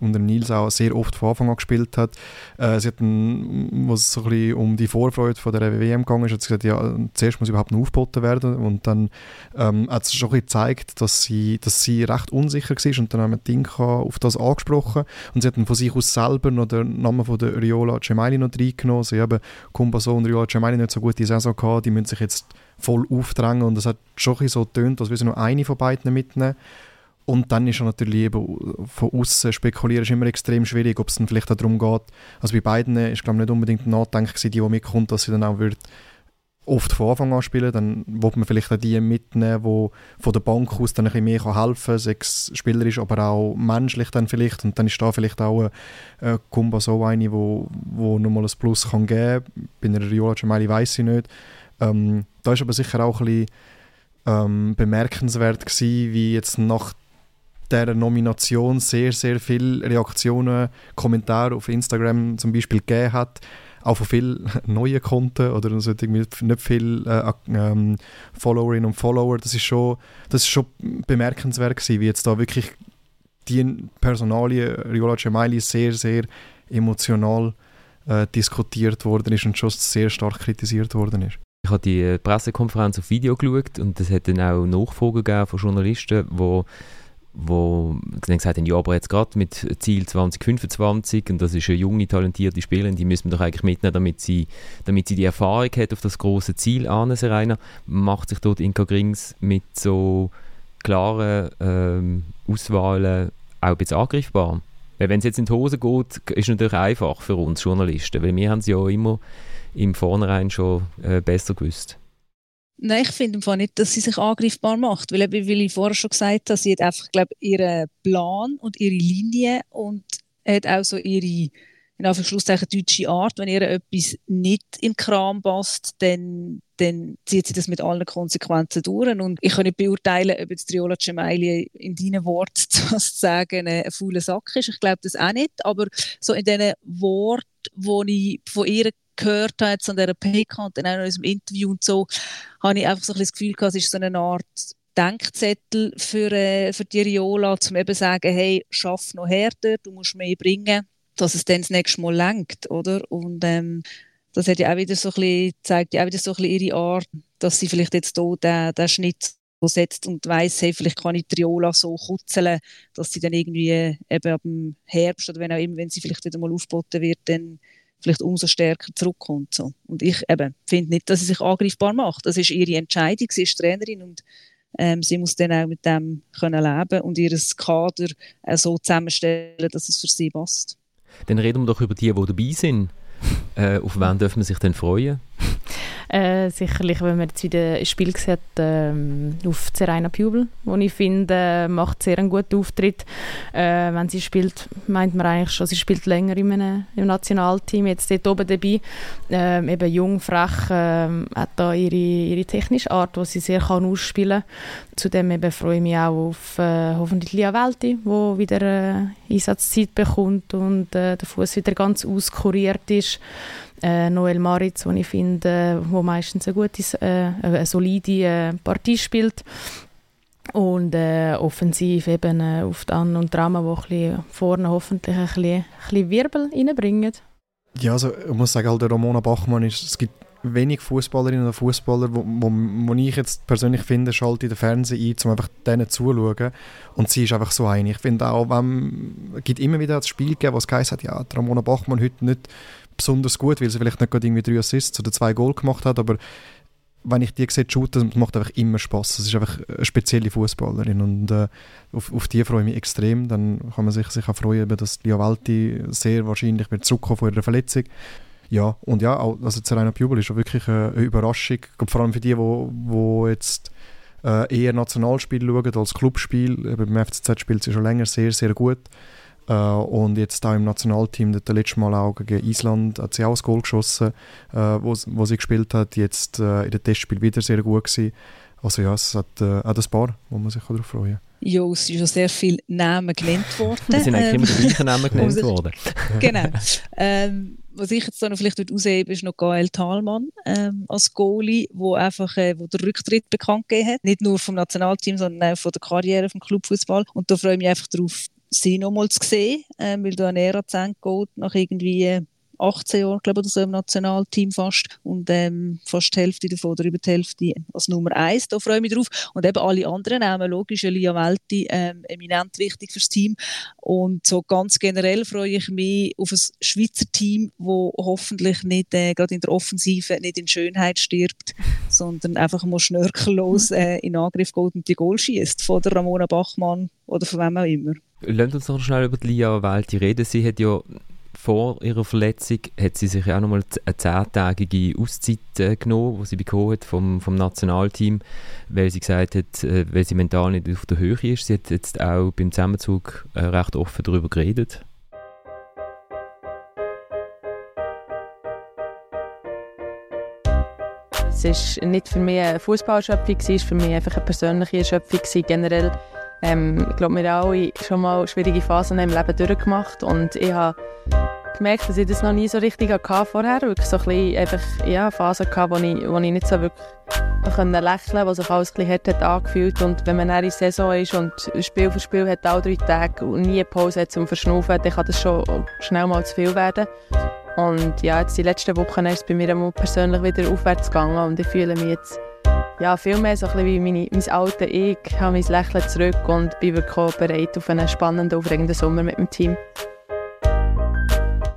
und der Nils auch sehr oft von Anfang an gespielt hat. Äh, sie hat dann, was so ein bisschen um die Vorfreude von der WM gegangen ist, hat sie gesagt, ja, zuerst muss überhaupt noch aufgeboten werden. Und dann ähm, hat sie schon ein bisschen gezeigt, dass sie, dass sie recht unsicher war. Und dann haben wir Dinka auf das angesprochen. Und sie hat dann von sich aus selber noch den Namen von der Riola Cemaili noch reingenommen. Sie haben Gumba Soul und Riola Cemaili nicht so gute Saison gehabt, die müssen sich jetzt jetzt voll aufdrängen und es hat schon so getönt, als würde nur eine von beiden mitnehmen. Und dann ist natürlich eben von außen spekulieren ist immer extrem schwierig, ob es dann vielleicht auch darum geht. Also bei beiden ist glaube nicht unbedingt Nachdenken die, die mitkommt, dass sie dann auch wird oft von Anfang an spielen, dann wird man vielleicht auch die mitnehmen, die von der Bank aus dann ein bisschen mehr helfen kann, sechs spielerisch, aber auch menschlich dann vielleicht. Und dann ist da vielleicht auch ein Kumba so eine, wo, wo nochmal ein Plus kann geben kann. Bei einer Riola Gemelli weiss ich nicht. Ähm, da ist aber sicher auch ein bisschen ähm, bemerkenswert gewesen, wie jetzt nach der Nomination sehr, sehr viele Reaktionen, Kommentare auf Instagram zum Beispiel gegeben hat, auch von vielen neuen Konten oder also nicht viele äh, ähm, Followerinnen und Follower. Das ist schon, das ist schon bemerkenswert gewesen, wie jetzt da wirklich die Personalie Riola Gemelli sehr, sehr emotional äh, diskutiert worden ist und schon sehr stark kritisiert worden ist. Ich habe die äh, Pressekonferenz auf Video geschaut und es hat dann auch Nachfragen von Journalisten, die wo dann gesagt haben, ja, aber jetzt gerade mit Ziel 2025 und das ist eine junge, talentierte Spielerin, die müssen wir doch eigentlich mitnehmen, damit sie, damit sie die Erfahrung hat auf das große Ziel an, Serena. Macht sich dort Inka Grings mit so klaren ähm, Auswahlen auch ein bisschen angreifbar? Wenn es jetzt in die Hose geht, ist es natürlich einfach für uns Journalisten, weil wir haben es ja immer im Vornherein schon äh, besser gewusst. Nein, ich finde nicht, dass sie sich angreifbar macht, weil, weil ich vorher schon gesagt habe, sie hat einfach, glaube ihren Plan und ihre Linie und hat auch so ihre in Anführungszeichen deutsche Art. Wenn ihr etwas nicht in Kram passt, dann, dann zieht sie das mit allen Konsequenzen durch. Und ich kann nicht beurteilen, ob jetzt Triola Cemaili in deinen Worten zu sagen ein fauler Sack ist. Ich glaube das auch nicht. Aber so in diesen Worten, die ich von ihr gehört habe, jetzt an dieser PK und dann auch in unserem Interview und so, habe ich einfach so ein das Gefühl gehabt, es ist so eine Art Denkzettel für, äh, für die Riola, um eben zu sagen, hey, schaff noch härter, du musst mehr bringen, dass es dann das nächste Mal lenkt, oder? Und ähm, das hat ja auch wieder so ein bisschen, zeigt ja auch wieder so ein bisschen ihre Art, dass sie vielleicht jetzt hier den, den Schnitt setzt und weiss, hey, vielleicht kann ich Triola so kutzeln, dass sie dann irgendwie äh, eben ab dem Herbst oder wenn auch immer, wenn sie vielleicht wieder mal aufgeboten wird, dann vielleicht umso stärker zurückkommt. So. Und ich finde nicht, dass sie sich angreifbar macht. Das ist ihre Entscheidung. Sie ist Trainerin und ähm, sie muss dann auch mit dem können leben und ihr Kader äh, so zusammenstellen, dass es für sie passt. Dann reden wir doch über die, die dabei sind. Äh, auf wen dürfen wir sich denn freuen? Äh, sicherlich, wenn man jetzt wieder ein Spiel sieht, ähm, auf Serena Pubel, wo ich finde, äh, macht sehr einen guten Auftritt. Äh, wenn sie spielt, meint man eigentlich schon, sie spielt länger in einem, im Nationalteam, jetzt dort oben dabei. Ähm, eben jung, frech, ähm, hat da ihre, ihre technische Art, die sie sehr kann ausspielen kann. Zudem eben freue ich mich auch auf äh, hoffentlich Lia Welti, die wieder äh, Einsatzzeit bekommt und äh, der Fuß wieder ganz auskuriert ist äh, Noel Maritz, den ich finde, wo meistens eine gute, äh, eine solide äh, Partie spielt. Und äh, offensiv eben äh, auf An- und Drama, die vorne hoffentlich ein bisschen, ein bisschen Wirbel reinbringen. Ja, also ich muss sagen, halt, der Ramona Bachmann ist, es gibt wenig Fußballerinnen und Fußballer, wo, wo, wo, ich jetzt persönlich finde, schalte in den Fernseher ein, um einfach denen zuzuschauen. Und sie ist einfach so eine. Ich finde auch, wenn, es gibt immer wieder das Spiel gegeben, was geheißen hat, ja, Ramona Bachmann heute nicht besonders gut, weil sie vielleicht nicht gerade irgendwie drei Assists oder zwei Goal gemacht hat, aber wenn ich die sehe, shooten, das macht einfach immer Spaß. Es ist einfach eine spezielle Fußballerin und äh, auf, auf die freue ich mich extrem. Dann kann man sich sicher freuen, dass Lia Valti sehr wahrscheinlich wird zurückkommen von ihrer Verletzung. Ja, und ja, auch, also Serena Pubel ist wirklich eine Überraschung, vor allem für die, wo jetzt äh, eher Nationalspiel schauen als Clubspiel. Beim FCZ spielt sie schon länger sehr, sehr gut. Äh, und jetzt da im Nationalteam, das letzte Mal auch gegen Island, hat sie auch das Goal geschossen, äh, wo, wo sie gespielt hat. Jetzt äh, in dem Testspiel wieder sehr gut gewesen. Also ja, es hat äh, auch das Paar, wo man sich darauf freuen kann. Ja, es sind schon sehr viele Namen genannt worden. Es sind eigentlich ähm, immer die gleichen Namen genannt worden. genau. Ähm, was ich jetzt noch vielleicht aushebe, ist noch Gael Thalmann ähm, als Goalie, wo einfach äh, wo der Rücktritt bekannt gegeben hat. Nicht nur vom Nationalteam, sondern auch von der Karriere vom Clubfußball. Und da freue ich mich einfach darauf, sie nochmal zu sehen, äh, weil da eine Ära geht, nach irgendwie 18 Jahren, glaube ich, oder so im Nationalteam fast. Und ähm, fast die Hälfte davon, oder über die Hälfte als Nummer eins. Da freue ich mich drauf. Und eben alle anderen Namen, logisch, Elia Welti, ähm, eminent wichtig fürs Team. Und so ganz generell freue ich mich auf ein Schweizer Team, wo hoffentlich nicht, äh, gerade in der Offensive, nicht in Schönheit stirbt, sondern einfach mal schnörkellos äh, in Angriff geht und die Goal schießt. Von der Ramona Bachmann oder von wem auch immer. Lasst uns noch schnell über die Lia Welti reden. Sie hat ja vor ihrer Verletzung hat sie sich auch nochmal eine zehntägige Auszeit äh, genommen, die sie bekommen hat vom, vom Nationalteam, weil sie gesagt hat, äh, weil sie mental nicht auf der Höhe ist. Sie hat jetzt auch beim Zusammenzug äh, recht offen darüber geredet. Es war nicht für mich eine Fußballschöpfung, es war für mich einfach eine persönliche Erschöpfung generell. Ähm, ich glaube, wir haben alle schon mal schwierige Phasen im Leben durchgemacht und ich habe gemerkt, dass ich das noch nie so richtig hatte vorher. Wirklich so ein bisschen einfach, ja, Phasen hatte, wo ich, wo ich nicht so wirklich lächeln konnte, wo sich alles ein bisschen hart hat angefühlt Und wenn man dann in der Saison ist und Spiel für Spiel hat alle drei Tage und nie eine Pause hat zum Verschnaufen, dann kann das schon schnell mal zu viel werden. Und ja, jetzt die letzten Wochen ist es bei mir persönlich wieder aufwärts gegangen und ich fühle mich jetzt ja, vielmehr so ein wie meine, mein altes Ich, habe mein Lächeln zurück und bin wirklich bereit auf einen spannenden, aufregenden Sommer mit dem Team.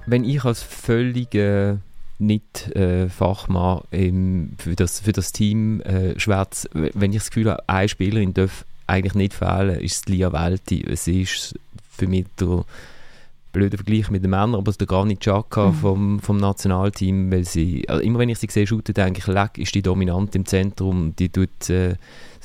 Wenn ich als völliger nicht Fachmann im, für, das, für das Team äh, schwätze, wenn ich das Gefühl habe, eine Spielerin darf eigentlich nicht fehlen, ist es Lia Welti. Es ist für mich der blöder Vergleich mit den Männern, aber der Granit Xhaka mhm. vom, vom Nationalteam, weil sie, also immer wenn ich sie sehe, shooten, denke ich, leck, ist die dominant im Zentrum, die tut äh,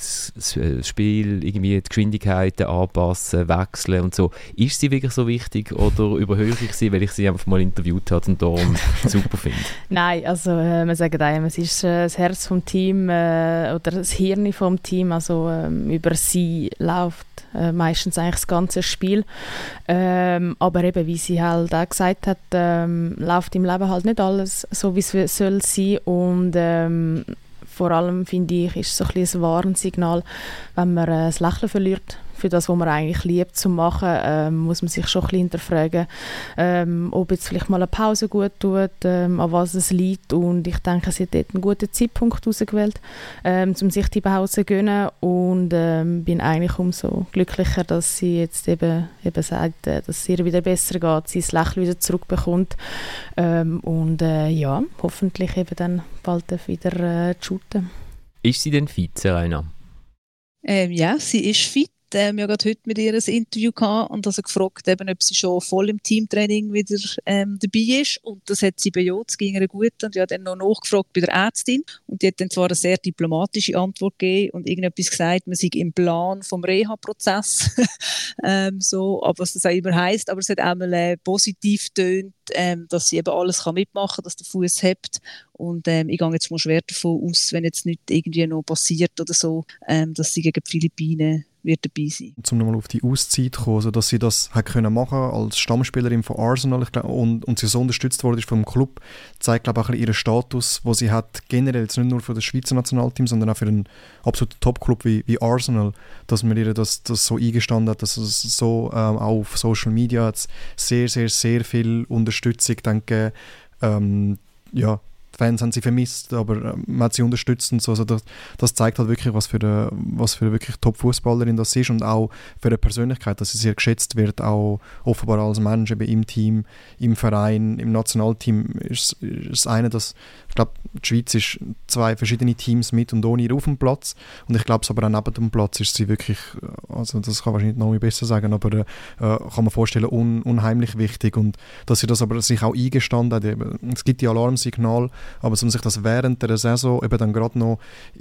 das, das Spiel, irgendwie die Geschwindigkeiten anpassen, wechseln und so. Ist sie wirklich so wichtig oder überhöhe ich sie, weil ich sie einfach mal interviewt habe und darum super finde? Nein, also äh, man sagt einem, es ist äh, das Herz vom Team äh, oder das Hirn vom Team, also ähm, über sie läuft äh, meistens eigentlich das ganze Spiel. Ähm, aber eben, wie sie halt auch gesagt hat, ähm, läuft im Leben halt nicht alles so, wie es soll sein und ähm, vor allem finde ich, ist so ein, ein Warnsignal, wenn man äh, das Lächeln verliert für das, was man eigentlich liebt zu machen, ähm, muss man sich schon ein bisschen hinterfragen, ähm, ob jetzt vielleicht mal eine Pause gut tut, ähm, an was es liegt und ich denke, sie hat dort einen guten Zeitpunkt ausgewählt, ähm, um sich die Pause zu gönnen und ähm, bin eigentlich umso glücklicher, dass sie jetzt eben, eben sagt, äh, dass es ihr wieder besser geht, sie das Lächeln wieder zurückbekommt ähm, und äh, ja, hoffentlich eben dann bald wieder äh, shooten. Ist sie denn fit, Serena? Ähm, ja, sie ist fit ähm, ja gerade heute mit ihr ein Interview gehabt und also gefragt, eben, ob sie schon voll im Teamtraining wieder ähm, dabei ist. Und das hat sie bejaht, es ging ihr gut. Und ich habe dann noch nachgefragt bei der Ärztin. Und die hat dann zwar eine sehr diplomatische Antwort gegeben und irgendetwas gesagt, man sei im Plan vom Reha-Prozess. ähm, so, aber was das auch immer heisst. Aber es hat einmal äh, positiv tönt, ähm, dass sie eben alles kann mitmachen kann, dass der Fuß hebt. Und ähm, ich gehe jetzt mal schwer davon aus, wenn jetzt nicht irgendwie noch passiert oder so, ähm, dass sie gegen die Philippinen wird dabei sein. Um nochmal auf die Auszeit zu kommen, also dass sie das hat können machen als Stammspielerin von Arsenal glaub, und, und sie so unterstützt wurde vom Club, zeigt glaube ich auch ihren Status, wo sie hat generell jetzt nicht nur für das Schweizer Nationalteam, sondern auch für einen absoluten Top-Club wie, wie Arsenal, dass man ihr das, das so eingestanden hat, dass es so ähm, auch auf Social Media hat sehr, sehr, sehr viel Unterstützung denke, ähm, ja, Fans haben sie vermisst, aber äh, man hat sie unterstützt und so. Also das, das zeigt halt wirklich, was für eine, was für eine wirklich Top-Fußballerin das ist und auch für eine Persönlichkeit, dass sie sehr geschätzt wird, auch offenbar als Mensch eben im Team, im Verein, im Nationalteam ist, es eine, dass ich glaube, die Schweiz ist zwei verschiedene Teams mit und ohne auf dem Platz und ich glaube, aber auch neben dem Platz ist sie wirklich, äh, also das kann wahrscheinlich noch besser sagen, aber äh, kann man vorstellen, un, unheimlich wichtig und dass sie das aber sich auch eingestanden hat. Es gibt die Alarmsignale aber um sich das während der Saison eben dann gerade noch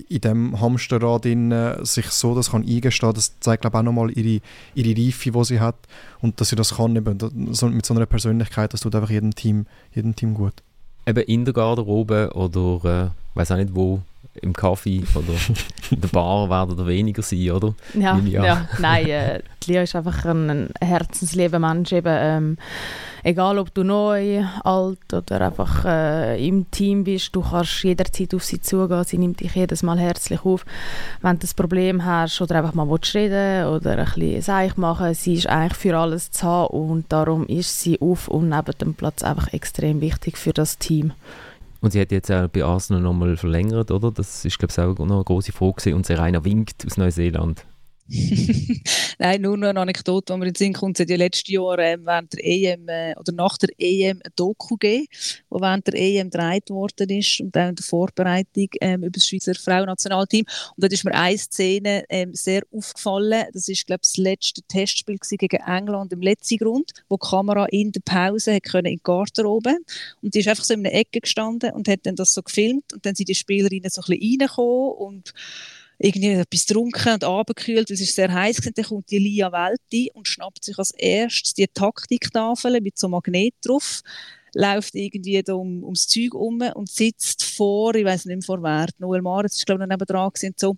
in dem Hamsterrad in, äh, sich so das kann eingestehen, das zeigt glaube ich auch nochmal ihre, ihre Reife, die sie hat und dass sie das kann eben so, mit so einer Persönlichkeit, das tut einfach jedem Team, jedem Team gut. Eben in der Garderobe oder äh, weiß auch nicht wo, im Kaffee oder in der Bar werden oder weniger sein, oder? Ja, ja. nein, äh, Lia ist einfach ein, ein herzenslieber Mensch. Eben, ähm, egal, ob du neu, alt oder einfach äh, im Team bist, du kannst jederzeit auf sie zugehen. Sie nimmt dich jedes Mal herzlich auf. Wenn du ein Problem hast oder einfach mal reden oder ein bisschen Seich machen, sie ist eigentlich für alles zu haben und darum ist sie auf und neben dem Platz einfach extrem wichtig für das Team. Und sie hat jetzt auch bei Arsenal nochmal verlängert, oder? Das ist, glaube ich, auch noch eine große Frage. Und Serena winkt aus Neuseeland. Nein, nur noch eine Anekdote, die mir in den Sinn kommt. Es hat ja letztes Jahr ähm, während der EM äh, oder nach der EM ein Doku gegeben, wo während der EM gedreht worden ist und auch in der Vorbereitung ähm, über das Schweizer Frauennationalteam. Und dort ist mir eine Szene ähm, sehr aufgefallen. Das ist, glaube ich, das letzte Testspiel gegen England im letzten Grund, wo die Kamera in der Pause hat können in die Garderobe und die ist einfach so in einer Ecke gestanden und hat dann das so gefilmt und dann sind die Spielerinnen so ein bisschen reingekommen und irgendwie etwas getrunken und abgekühlt, es ist sehr heiß gewesen. Dann kommt die Lia Welti und schnappt sich als erstes die Taktiktafel mit so einem Magnet drauf, läuft irgendwie da um, ums Zeug um und sitzt vor, ich weiß nicht mehr vor wer, Noel Maritz ist glaube ich noch nebendran gewesen, so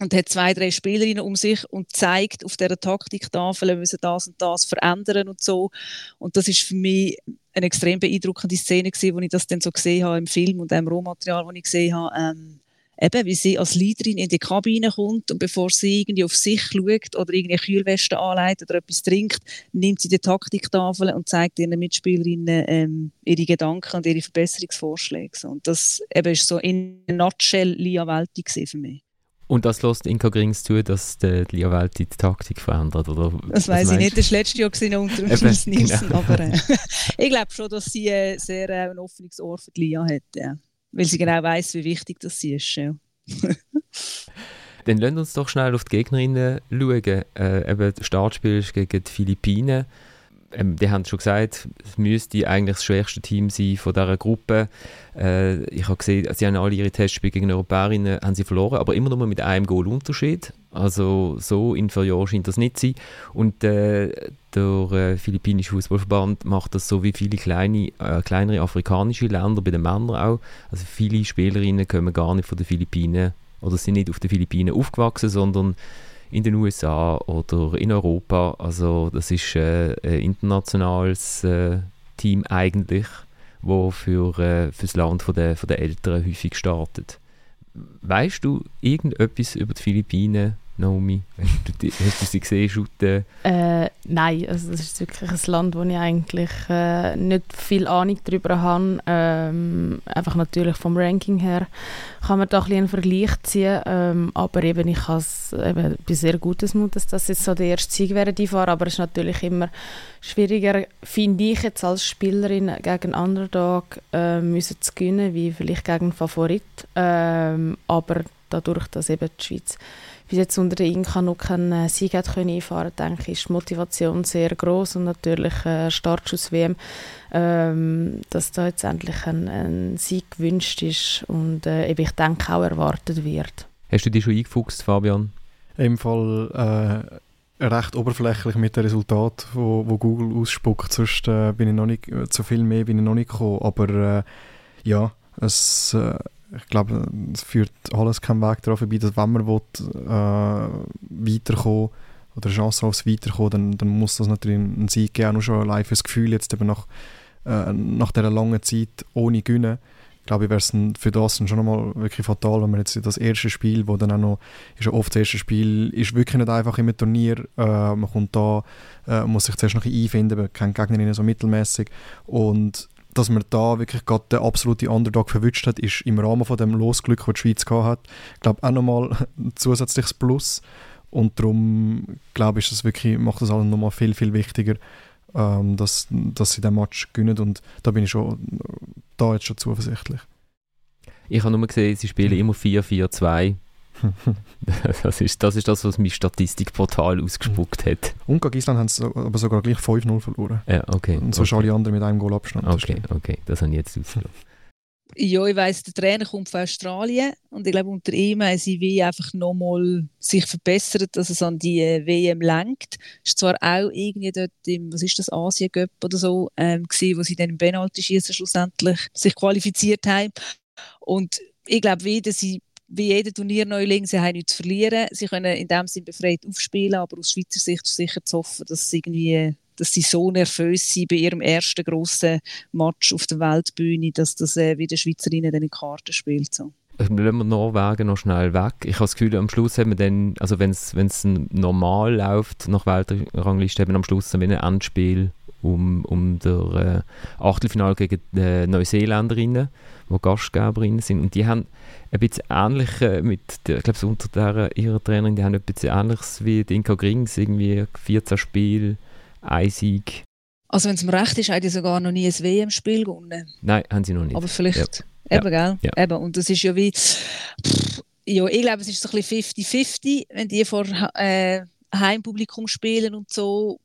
und hat zwei, drei Spielerinnen um sich und zeigt auf dieser Taktiktafel, wir müssen das und das verändern und so. Und das ist für mich eine extrem beeindruckende Szene gewesen, wo ich das dann so gesehen habe im Film und im Rohmaterial, das ich gesehen habe. Ähm, eben, wie sie als Leaderin in die Kabine kommt und bevor sie irgendwie auf sich schaut oder irgendwie Kühlweste anleitet oder etwas trinkt, nimmt sie die Taktiktafel und zeigt ihren Mitspielerinnen ähm, ihre Gedanken und ihre Verbesserungsvorschläge. Und das eben ist so in a nutshell Lia Welti für mich. Und das lässt Inka Grings zu, dass die Lia Welt die Taktik verändert? Oder das weiß ich nicht, das war letztes Jahr gewesen, unter uns Nielsen, genau. aber äh, ich glaube schon, dass sie äh, sehr äh, ein offenes Ohr für die Lia hat, ja. Weil sie genau weiß, wie wichtig das ist. Ja. Dann wir uns doch schnell auf die Gegnerinnen schauen. Äh, eben das Startspiel ist gegen die Philippinen ähm, die haben schon gesagt, es müsste eigentlich das schwächste Team sein von dieser Gruppe. Äh, ich habe gesehen, sie haben alle ihre Testspiele gegen Europäerinnen haben sie verloren, aber immer nur mit einem Goal Unterschied. Also so inferior scheint das nicht zu sein. Und äh, der äh, philippinische Fußballverband macht das so wie viele kleine, äh, kleinere afrikanische Länder, bei den Männern auch. Also viele Spielerinnen kommen gar nicht von den Philippinen oder sind nicht auf den Philippinen aufgewachsen, sondern in den USA oder in Europa. Also das ist äh, ein internationales äh, Team eigentlich, wo für äh, das Land von der, von der Eltern häufig startet. Weißt du irgendetwas über die Philippinen Naomi? Hast du, hast du sie gesehen, shooten? Äh, nein, also das ist wirklich ein Land, wo ich eigentlich äh, nicht viel Ahnung darüber habe. Ähm, einfach natürlich vom Ranking her kann man da ein einen Vergleich ziehen, ähm, aber eben ich eben, bin sehr gutes Mut, dass das jetzt so der erste Sieg wäre, die fahren, aber es ist natürlich immer schwieriger, finde ich jetzt als Spielerin gegen Underdog äh, müssen zu gewinnen, wie vielleicht gegen Favorit, ähm, aber dadurch, dass eben die Schweiz bis jetzt unter den Inka noch keinen äh, Sieg hat können einfahren denke ich, ist die Motivation sehr groß und natürlich äh, Startschuss WM, ähm, dass da jetzt endlich ein, ein Sieg gewünscht ist und äh, ich denke auch erwartet wird. Hast du dich schon eingefuchst, Fabian? Im Fall äh, recht oberflächlich mit dem Resultat, wo, wo Google ausspuckt. Sonst äh, bin ich noch nicht, zu viel mehr bin ich noch nicht gekommen. Aber äh, ja, es, äh, ich glaube, es führt alles keinen Weg darauf vorbei, dass wenn man will, äh, weiterkommen oder eine Chance aufs Weiterkommen, dann, dann muss das natürlich ein Sieg geben, auch schon allein fürs Gefühl jetzt eben nach, äh, nach dieser langen Zeit ohne Gewinnen glaube ich, wäre es für das schon nochmal wirklich fatal, wenn man jetzt das erste Spiel, wo dann auch noch, ist ja oft das erste Spiel, ist wirklich nicht einfach im Turnier, äh, man kommt da, äh, muss sich zuerst noch ein einfinden, kennt Gegnerinnen so mittelmäßig und dass man da wirklich gerade den absoluten Underdog verwünscht hat, ist im Rahmen von dem Losglück, das die Schweiz gehabt hat, glaube auch nochmal ein zusätzliches Plus. Und darum, glaube ich, das wirklich, macht das alles nochmal viel, viel wichtiger, ähm, dass, dass sie den Match gewinnen. Und da bin ich schon, da jetzt schon zuversichtlich. Ich habe nur gesehen, sie spielen immer 4-4-2 das, ist, das ist das, was mein Statistikportal ausgespuckt hat. Und gegen Island haben sie aber sogar gleich 5-0 verloren. Ja, okay. Und so okay. alle anderen mit einem Goal Abstand. Okay, okay, das habe ich jetzt ausgelassen. Ja, ich weiss, der Trainer kommt von Australien und ich glaube, unter ihm haben sie wie einfach nochmal sich verbessert, dass es an die äh, WM lenkt. Ist zwar auch irgendwie dort im, was ist das, Asien oder so, ähm, gewesen, wo sie dann im Penalty-Schießen schlussendlich sich qualifiziert haben. Und ich glaube wieder, sie wie jeder Turnierneuling, sie haben nichts zu verlieren. Sie können in dem Sinne befreit aufspielen, aber aus Schweizer Sicht ist sicher zu hoffen, dass sie, irgendwie, dass sie so nervös sind bei ihrem ersten grossen Match auf der Weltbühne, dass das äh, wie der Schweizerinnen dann in Karten spielt. So. Lassen wir Norwegen noch schnell weg. Ich habe das Gefühl, am Schluss haben wir dann, also wenn es normal läuft, nach Weltrangliste, haben wir am Schluss ein Endspiel um, um der äh, Achtelfinale gegen die äh, Neuseeländerinnen, die Gastgeberinnen sind. Und die haben ein bisschen ähnlich äh, mit, ich glaube, unter der, ihrer Trainerin, die haben ein bisschen ähnliches wie die Inka Grings, irgendwie 14 Spiele, ein Sieg. Also wenn es mir recht ist, haben die sogar noch nie ein WM-Spiel gewonnen. Nein, haben sie noch nicht. Aber vielleicht, ja. eben, ja. gell? Ja. Eben, und das ist ja wie, pff, ja, ich glaube, es ist so ein bisschen 50-50, wenn die vor äh, Heimpublikum spielen und so,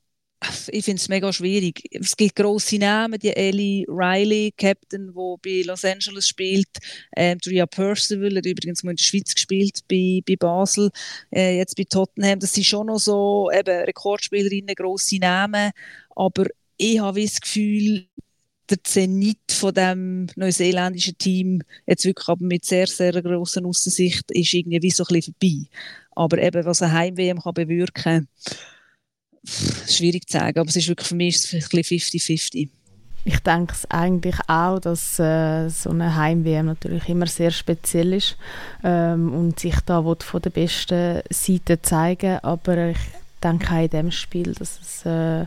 ich finde es mega schwierig. Es gibt grosse Namen, die Ellie Riley, Captain, die bei Los Angeles spielt, ähm, Drea Percival hat übrigens mal in der Schweiz gespielt, bei, bei Basel, äh, jetzt bei Tottenham. Das sind schon noch so eben Rekordspielerinnen, grosse Namen, aber ich habe das Gefühl, der Zenit von dem neuseeländischen Team, jetzt wirklich aber mit sehr, sehr grosser Aussicht, ist irgendwie wie so ein bisschen vorbei. Aber eben, was ein Heim-WM bewirken kann, schwierig zu sagen, aber es ist wirklich für mich ist ein bisschen 50-50. Ich denke es eigentlich auch, dass äh, so eine Heim-WM natürlich immer sehr speziell ist ähm, und sich da von der besten Seite zeigen, aber ich denke auch in dem Spiel, dass es äh,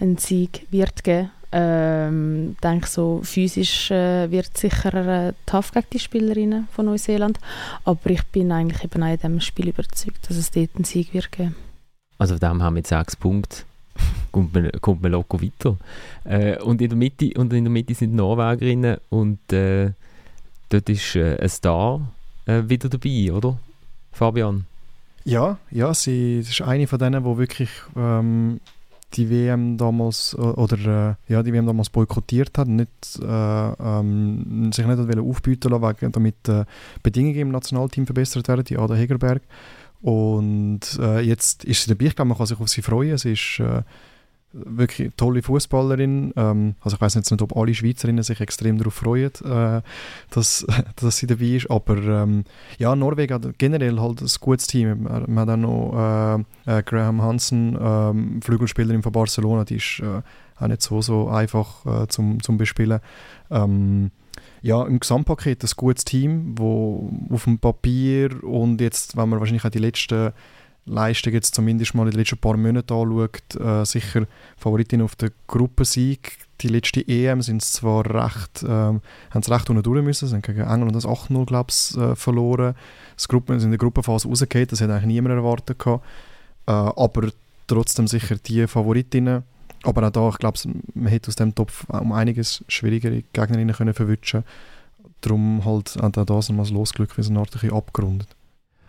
einen Sieg wird geben. Ähm, denke so, physisch äh, wird sicher äh, tough gegen die Spielerinnen von Neuseeland. Aber ich bin eigentlich eben auch in diesem Spiel überzeugt, dass es dort einen Sieg wird geben. Also von dem haben wir jetzt sechs Punkte. kommt man, kommt man locker weiter. Äh, und, in der Mitte, und in der Mitte sind Norwegerinnen und äh, dort ist äh, ein Star äh, wieder dabei, oder? Fabian? Ja, ja, sie ist eine von denen, die wirklich ähm, die WM damals oder äh, ja, die WM damals boykottiert hat, nicht, äh, ähm, sich nicht aufbieten lassen, damit äh, Bedingungen im Nationalteam verbessert werden, die Ada Hegerberg. Und äh, jetzt ist sie dabei, ich glaube, man kann sich auf sie freuen. Sie ist äh, wirklich eine tolle Fußballerin. Ähm, also ich weiß nicht, ob alle Schweizerinnen sich extrem darauf freuen, äh, dass, dass sie dabei ist. Aber ähm, ja, Norwegen hat generell halt ein gutes Team. Man hat auch noch äh, äh, Graham Hansen, ähm, Flügelspielerin von Barcelona, die ist äh, auch nicht so, so einfach äh, zum, zum Bespielen. Ähm, ja, im Gesamtpaket ein gutes Team, wo auf dem Papier und jetzt, wenn man wahrscheinlich auch die letzten Leistung jetzt zumindest mal in den letzten paar Monaten anschaut, äh, sicher Favoritin auf den Gruppensieg. Die letzte EM sind zwar recht, äh, haben sie recht unten durch müssen, sind gegen England das 8-0, glaube ich, äh, verloren. Das Gruppen, sind in der Gruppenphase rausgekommen, das hätte eigentlich niemand erwartet. Äh, aber trotzdem sicher die Favoritinnen. Aber auch da, ich glaube, man hätte aus dem Topf um einiges schwierigere Gegnerinnen können verwischen Darum halt auch das nochmal das Losglück wie so eine Art abgerundet.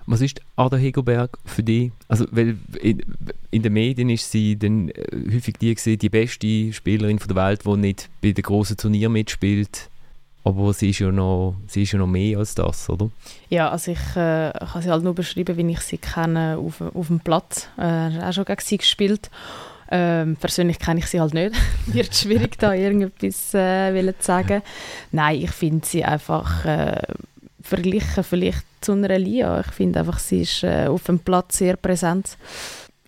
Was ist Ada Hegelberg für dich? Also, weil in, in, den Medien ist sie dann äh, häufig die, gewesen, die beste Spielerin von der Welt, die nicht bei den grossen Turnieren mitspielt. Aber sie ist ja noch, sie ist ja noch mehr als das, oder? Ja, also ich äh, kann sie halt nur beschreiben, wie ich sie kenne auf, auf dem Platz. Äh, auch schon gegen sie gespielt. Ähm, persönlich kenne ich sie halt nicht. Wird schwierig, da irgendetwas äh, zu sagen. Nein, ich finde sie einfach äh, verglichen vielleicht zu einer Lia. Ich finde einfach, sie ist äh, auf dem Platz sehr präsent.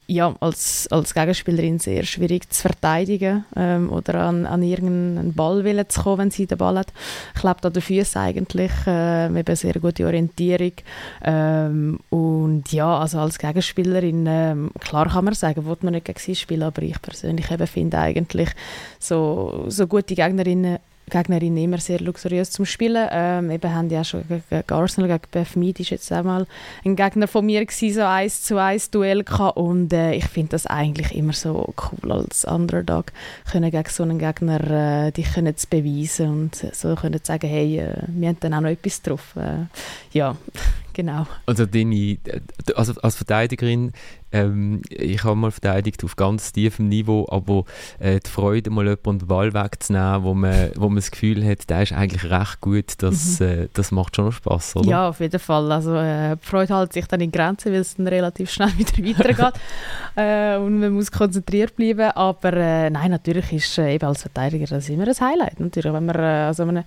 Ja, als, als Gegenspielerin sehr schwierig zu verteidigen ähm, oder an, an irgendeinen Ball zu kommen, wenn sie den Ball hat. Ich glaube, an den Füßen eigentlich äh, eben sehr gute Orientierung. Ähm, und ja, also als Gegenspielerin, äh, klar kann man sagen, wollte man nicht gegen sie spielen, aber ich persönlich eben finde eigentlich so, so gute Gegnerinnen Gegnerin immer sehr luxuriös zum Spielen. Ähm, eben haben ja schon gegen Arsenal, gegen Beth Mead ist jetzt einmal ein Gegner von mir gewesen, so eins zu eins Duell gehabt. und äh, ich finde das eigentlich immer so cool als Underdog, können gegen so einen Gegner äh, dich können zu beweisen und so können sagen, hey, äh, wir haben dann auch noch etwas drauf. Äh, ja, genau. Also deine, also als Verteidigerin ähm, ich habe mal verteidigt auf ganz tiefem Niveau, aber äh, die Freude, mal jemanden den Ball wegzunehmen, wo man, wo man das Gefühl hat, der ist eigentlich recht gut, das, mhm. äh, das macht schon noch Spass, oder? Ja, auf jeden Fall. Also, äh, die Freude hält sich dann in Grenzen, weil es dann relativ schnell wieder weitergeht äh, und man muss konzentriert bleiben. Aber äh, nein, natürlich ist äh, eben als Verteidiger das immer ein Highlight. Natürlich, wenn man also einem,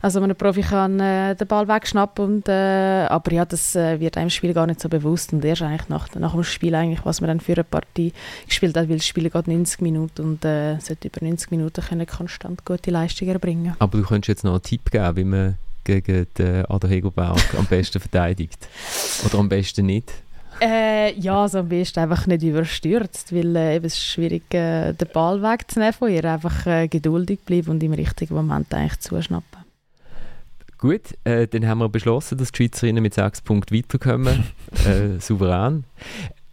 also einem Profi kann den Ball wegschnappen und, aber ja, das wird einem Spiel gar nicht so bewusst und erst eigentlich nach, nach dem Spiel eigentlich, was man dann für eine Partie gespielt hat, weil das Spiel geht 90 Minuten und äh, sollte über 90 Minuten können konstant gute Leistungen erbringen. Aber du könntest jetzt noch einen Tipp geben, wie man gegen den Ada Hegelberg am besten verteidigt? Oder am besten nicht? Äh, ja, also am besten einfach nicht überstürzt, weil äh, es ist schwierig, äh, den Ball wegzunehmen von ihr. Einfach äh, geduldig bleiben und im richtigen Moment eigentlich zuschnappen. Gut, äh, dann haben wir beschlossen, dass die Schweizerinnen mit sechs Punkten weiterkommen. äh, souverän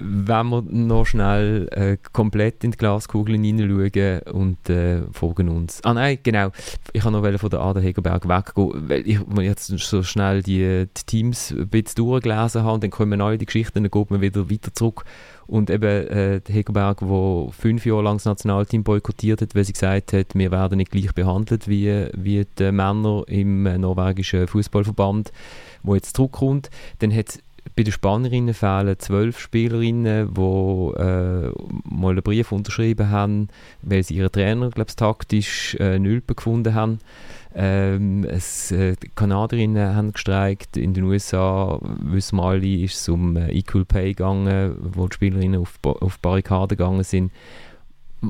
wenn wir noch schnell äh, komplett in die Glaskugel hineinschauen und äh, folgen uns. Ah nein, genau. Ich wollte noch von der Ada Hegerberg weggehen, weil ich jetzt so schnell die, die Teams ein bisschen durchgelesen habe und dann kommen neue die Geschichten, dann geht man wieder weiter zurück. Und eben äh, Hegerberg, der fünf Jahre lang das Nationalteam boykottiert hat, weil sie gesagt hat, wir werden nicht gleich behandelt wie, wie die Männer im äh, norwegischen Fußballverband, wo jetzt zurückkommt. Dann hat bei den Spanierinnen fehlen zwölf Spielerinnen, die äh, mal einen Brief unterschrieben haben, weil sie ihren Trainer, glaube taktisch äh, Nülpe gefunden haben. Ähm, es, äh, die Kanadierinnen haben gestreikt. In den USA, wissen wir alle, ist es um äh, Equal Pay gegangen, wo die Spielerinnen auf, auf Barrikaden gegangen sind.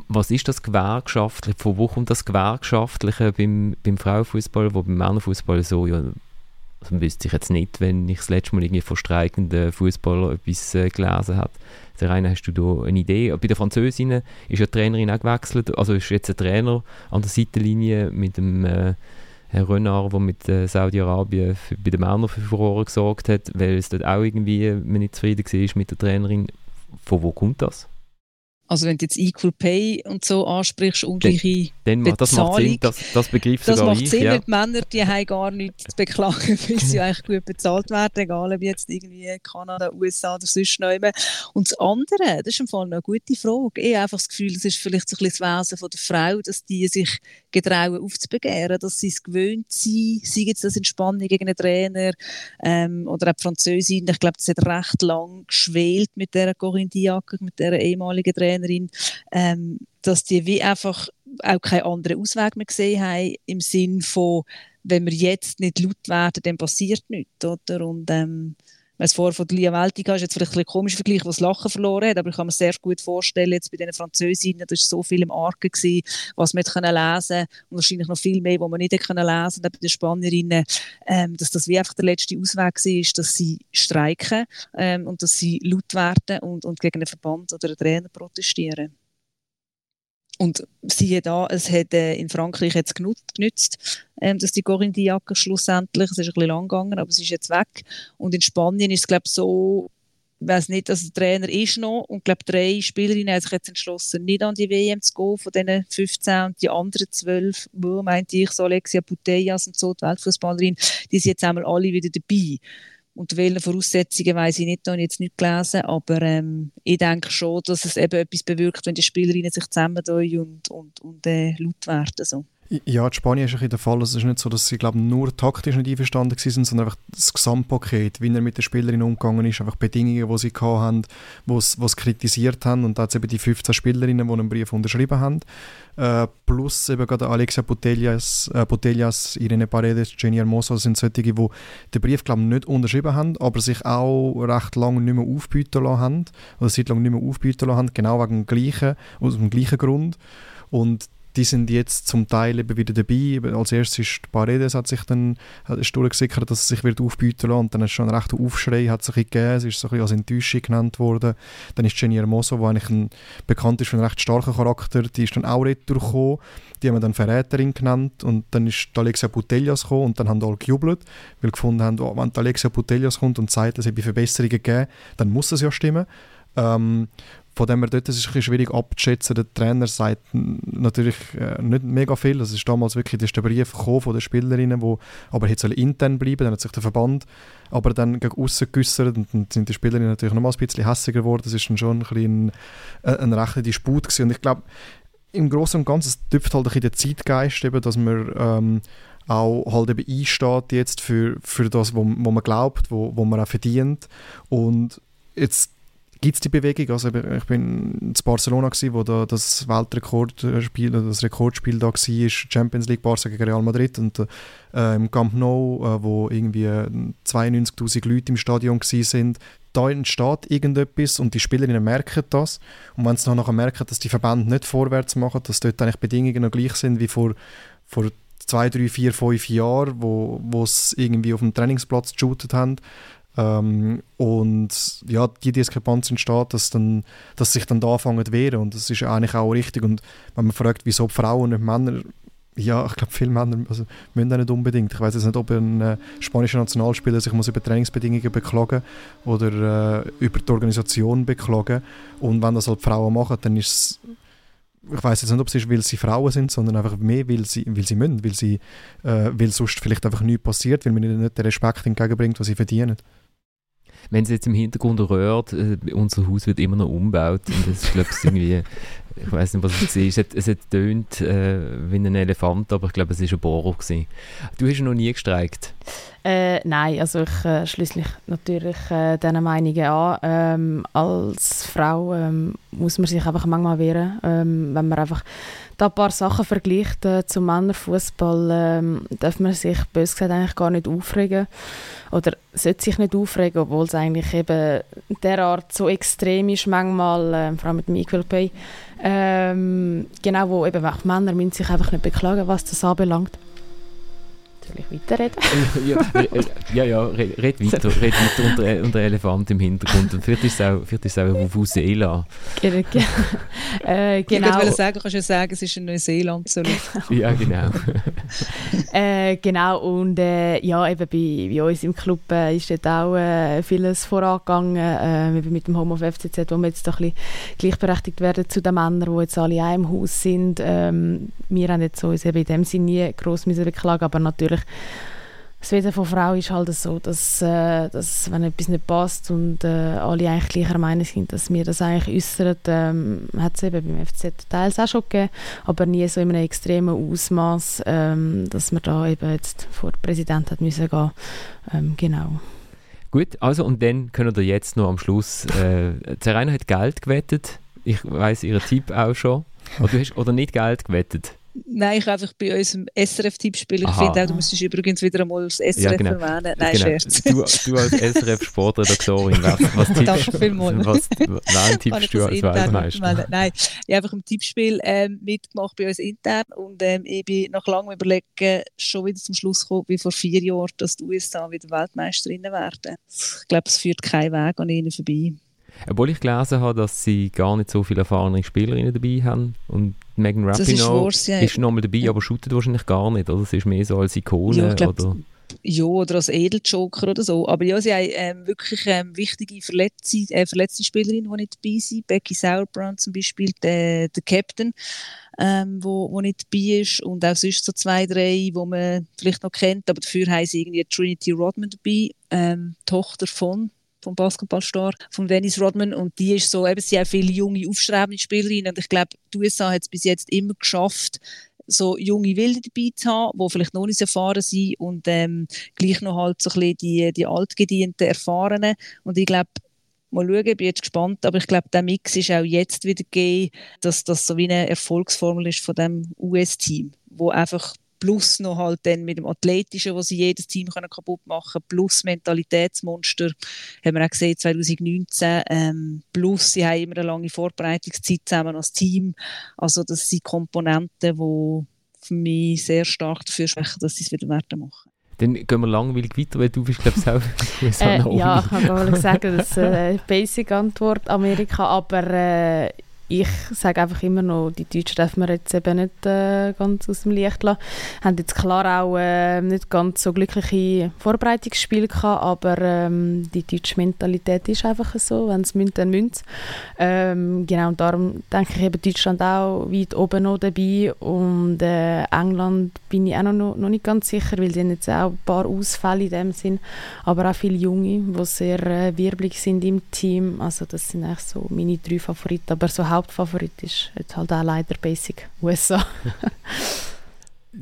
Was ist das Gewerkschaftliche? Von wo kommt das Gewerkschaftliche beim, beim Frauenfußball, wo beim Männerfußball so ja, Also wüsste ich jetzt nicht, wenn ich das letzte Mal irgendwie von streikenden Fußballern etwas äh, gelesen habe. Serena, hast du da eine Idee? Bei der Französin ist ja die Trainerin auch gewechselt. Also ist jetzt ein Trainer an der Seitenlinie mit dem äh, Herr Renard, der mit äh, Saudi-Arabien bei den Männern für Furore gesorgt hat, weil es dort auch irgendwie man nicht zufrieden war mit der Trainerin. Von wo kommt das? Also wenn du jetzt Equal Pay und so ansprichst, ungleiche dann, dann das macht Sinn, das, das begreift Das sogar macht ich, Sinn, ja. die Männer die haben gar nichts zu beklagen, weil sie eigentlich gut bezahlt werden, egal ob jetzt irgendwie Kanada, USA oder sonst noch Und das andere, das ist im Fall eine gute Frage. Ich habe einfach das Gefühl, das ist vielleicht so ein bisschen das Wesen von der Frau, dass die sich getrauen aufzubegehren, dass sie es gewöhnt sind, sei jetzt das Entspannung gegen einen Trainer ähm, oder auch die Französin, ich glaube, das hat recht lang geschwelt mit der Corinne Diac, mit der ehemaligen Trainerin, ähm, dass die wie einfach auch keinen anderen Ausweg mehr gesehen haben, im Sinn von, wenn wir jetzt nicht laut werden, dann passiert nichts, oder? Und ähm, wenn es vorher von Lia Weltiga ist jetzt vielleicht ein komischer Vergleich, was Lachen verloren hat, aber ich kann mir sehr gut vorstellen, jetzt bei den Französinnen, da war so viel im Argen gewesen, was man können lesen und wahrscheinlich noch viel mehr, was man nicht können lesen bei den Spanierinnen, ähm, dass das wie einfach der letzte Ausweg war, dass sie streiken ähm, und dass sie laut werden und, und gegen einen Verband oder einen Trainer protestieren. Und siehe da, es hat äh, in Frankreich jetzt genutzt, genützt, ähm, dass die Corinne Diacre schlussendlich, es ist ein bisschen lang gegangen, aber sie ist jetzt weg. Und in Spanien ist es, glaube ich, so, ich weiß nicht, dass der Trainer ist noch und glaube drei Spielerinnen haben sich jetzt entschlossen, nicht an die WM zu gehen von diesen 15 und die anderen 12, wo meinte ich, so Alexia Putellas und so, die Weltfußballerin, die sind jetzt einmal alle wieder dabei. Unter welchen Voraussetzungen weiß ich nicht, da habe ich jetzt nicht gelesen, aber ähm, ich denke schon, dass es eben etwas bewirkt, wenn die Spielerinnen sich zusammentun und, und, und äh, laut werden. So. Ja, die Spanier ist ein der Fall. Es ist nicht so, dass sie glaube nur taktisch nicht einverstanden waren, sondern einfach das Gesamtpaket, wie er mit der Spielerin umgegangen ist, einfach Bedingungen, die sie hatten, die sie kritisiert haben. Und da hat eben die 15 Spielerinnen, die einen Brief unterschrieben haben. Äh, plus eben gerade Alexia Putellas, äh, Putellas, Irene Paredes, Jenny Hermoso, das sind solche, die den Brief glaube nicht unterschrieben haben, aber sich auch recht lange nicht mehr aufbieten lassen haben, oder seit lang nicht mehr aufbieten lassen haben, genau wegen dem gleichen, aus dem gleichen Grund. Und die sind jetzt zum Teil eben wieder dabei. Als erstes ist Paredes hat sich dann ist durchgesickert, dass er sich wird aufbieten lassen. Und dann ist schon ein rechter Aufschrei hat sich gegeben. Es ist so ein als Enttäuschung genannt worden. Dann ist Jenny Hermoso, die eigentlich ein, bekannt ist für einen recht starken Charakter, die ist dann auch retour gekommen. Die haben wir dann Verräterin genannt. Und dann ist Alexia Putellas gekommen und dann haben alle gejubelt, weil gefunden haben, oh, wenn Alexia Putellas kommt und sagt, es habe Verbesserungen gegeben, dann muss es ja stimmen. Ähm, von dem her dort ist es ein schwierig abzuschätzen. Der Trainer sagt natürlich äh, nicht mega viel. Es ist damals wirklich das ist der Brief von den Spielerinnen, wo aber jetzt soll intern bleiben. Dann hat sich der Verband aber dann gegen außen geäussert und dann sind die Spielerinnen natürlich noch mal ein bisschen hässiger geworden. Das ist dann schon ein, bisschen ein, ein rechter Disput gewesen. Und ich glaube, im Großen und Ganzen tüpft halt ein bisschen der Zeitgeist, eben, dass man ähm, auch halt eben einsteht jetzt für, für das, wo, wo man glaubt, wo, wo man auch verdient. Und jetzt gibt es die Bewegung. Also ich bin in Barcelona gewesen, wo da das Weltrekordspiel, das Rekordspiel da war, Champions League Barca gegen Real Madrid und äh, im Camp Nou, äh, wo irgendwie 92'000 Leute im Stadion sind. Da entsteht irgendetwas und die Spielerinnen merken das. Und wenn sie dann nachher merken, dass die Verbände nicht vorwärts machen, dass dort eigentlich Bedingungen noch gleich sind wie vor, vor zwei, drei, vier, fünf Jahren, wo es irgendwie auf dem Trainingsplatz geshootet haben, ähm, und ja, die Diskrepanz entsteht, dass, dann, dass sich dann da anfangen zu wehren. Und das ist eigentlich auch richtig. Und wenn man fragt, wieso Frauen und Männer, ja, ich glaube, viele Männer also, müssen auch nicht unbedingt. Ich weiß jetzt nicht, ob ein äh, spanischer Nationalspieler sich muss über Trainingsbedingungen beklagen oder äh, über die Organisation beklagen. Und wenn das halt Frauen machen, dann ist es ich weiß jetzt nicht, ob es ist, weil sie Frauen sind, sondern einfach mehr, weil sie, weil sie müssen, weil, sie, äh, weil sonst vielleicht einfach nichts passiert, weil man ihnen nicht den Respekt entgegenbringt, was sie verdienen wenn es jetzt im Hintergrund rührt, äh, unser Haus wird immer noch umgebaut und das ist, glaube ich, irgendwie, ich weiß nicht, was es war, es hat, es hat tönt äh, wie ein Elefant, aber ich glaube, es war ein Bohrer. Du hast noch nie gestreikt? Äh, nein, also ich äh, schließe mich natürlich äh, diesen Meinungen an. Ähm, als Frau ähm, muss man sich einfach manchmal wehren, ähm, wenn man einfach da ein paar Sachen vergleicht äh, zum Männerfußball, ähm, darf man sich bös gesagt eigentlich gar nicht aufregen oder sollte sich nicht aufregen, obwohl es eigentlich eben derart so extrem ist manchmal, äh, vor allem mit dem Equal Pay. Ähm, genau, wo eben auch Männer müssen sich einfach nicht beklagen, was das anbelangt. Soll ich weiterreden? ja, ja, ja, red, red weiter, red weiter unter, unter Elefant im Hintergrund. Und vielleicht ist es auch, vielleicht ist es auch Vuvuzela. Ge ge äh, genau. Ich wollte sagen, kannst du sagen, es ist in Neuseeland so. ja, genau. äh, genau, und äh, ja, eben bei, bei uns im Club äh, ist dort auch äh, vieles vorangegangen, äh, mit dem Home of FCZ, wo wir jetzt doch ein bisschen gleichberechtigt werden zu den Männern, die jetzt alle auch im Haus sind. Ähm, wir haben jetzt so uns eben in dem Sinne nie gross beklagen aber natürlich das Wesen von Frau ist halt so, dass, äh, dass wenn etwas nicht passt und äh, alle eigentlich gleicher Meinung sind, dass wir das eigentlich äußern, ähm, hat es eben beim FCZ teils auch schon gegeben, aber nie so in einem extremen Ausmaß, ähm, dass man da eben jetzt vor den Präsidenten hat müssen gehen. Ähm, genau. Gut, also und dann können wir jetzt noch am Schluss, äh, Zeraina hat Geld gewettet, ich weiß Ihren Tipp auch schon, oder, du hast, oder nicht Geld gewettet? Nein, ich einfach bei unserem SRF-Tippspiel. Ich finde auch, du müsstest übrigens wieder einmal das SRF ja, genau. erwähnen. Nein, genau. Scherz. Du, du als SRF-Sportredaktorin, was, tippst Danke vielmals. Was, wen tippst du als Weltmeister? Nein, ich habe einfach im Tippspiel ähm, mitgemacht bei uns intern und ähm, ich bin nach langem Überlegen schon wieder zum Schluss gekommen, wie vor vier Jahren, dass die USA wieder Weltmeisterinnen werden. Ich glaube, es führt keinen Weg an ihnen vorbei. Obwohl ich gelesen habe, dass sie gar nicht so viele erfahrene Spielerinnen dabei haben. Und Megan Rapinoe ist, ja. ist nochmal dabei, aber shootet wahrscheinlich gar nicht. Oder? Sie ist mehr so als Ikone. Ja, glaub, oder? ja, oder als Edeljoker oder so. Aber ja, sie haben ähm, wirklich ähm, wichtige verletzte, äh, verletzte Spielerinnen, die nicht dabei sind. Becky Sauerbrand zum Beispiel, der, der Captain, ähm, wo, wo nicht dabei ist. Und auch sonst so zwei, drei, die man vielleicht noch kennt. Aber dafür haben sie irgendwie Trinity Rodman dabei, ähm, Tochter von vom Basketballstar, von Dennis Rodman. Und die ist so, eben, sie haben viele junge, aufstrebende Spielerinnen. Und ich glaube, die USA hat es bis jetzt immer geschafft, so junge Wilde dabei zu haben, die vielleicht noch nicht erfahren sind und ähm, gleich noch halt so ein bisschen die, die altgedienten Erfahrenen. Und ich glaube, mal schauen, ich bin jetzt gespannt, aber ich glaube, der Mix ist auch jetzt wieder gegeben, dass das so wie eine Erfolgsformel ist von dem US-Team, wo einfach plus noch halt dann mit dem Athletischen, wo sie jedes Team können kaputt machen können, plus Mentalitätsmonster, haben wir auch gesehen 2019, ähm, plus sie haben immer eine lange Vorbereitungszeit zusammen als Team, also das sind Komponenten, die für mich sehr stark dafür sprechen, dass sie es wieder werden machen. Dann gehen wir langweilig weiter, weil du bist, glaube ich, auch äh, Ja, ich kann mal sagen, das ist eine Basic-Antwort Amerika, aber äh, ich sage einfach immer noch, die Deutschen dürfen wir jetzt eben nicht äh, ganz aus dem Licht lassen. Haben jetzt klar auch äh, nicht ganz so glückliche Vorbereitungsspiele gehabt, aber ähm, die deutsche Mentalität ist einfach so, wenn es münd, dann münd ähm, Genau, und darum denke ich eben Deutschland auch weit oben noch dabei. Und äh, England bin ich auch noch, noch nicht ganz sicher, weil sie jetzt auch ein paar Ausfälle in dem Sinn, aber auch viele Junge, die sehr äh, wirbelig sind im Team, also das sind eigentlich so meine drei Favoriten, aber so Hauptfavorit ist jetzt halt auch leider Basic USA.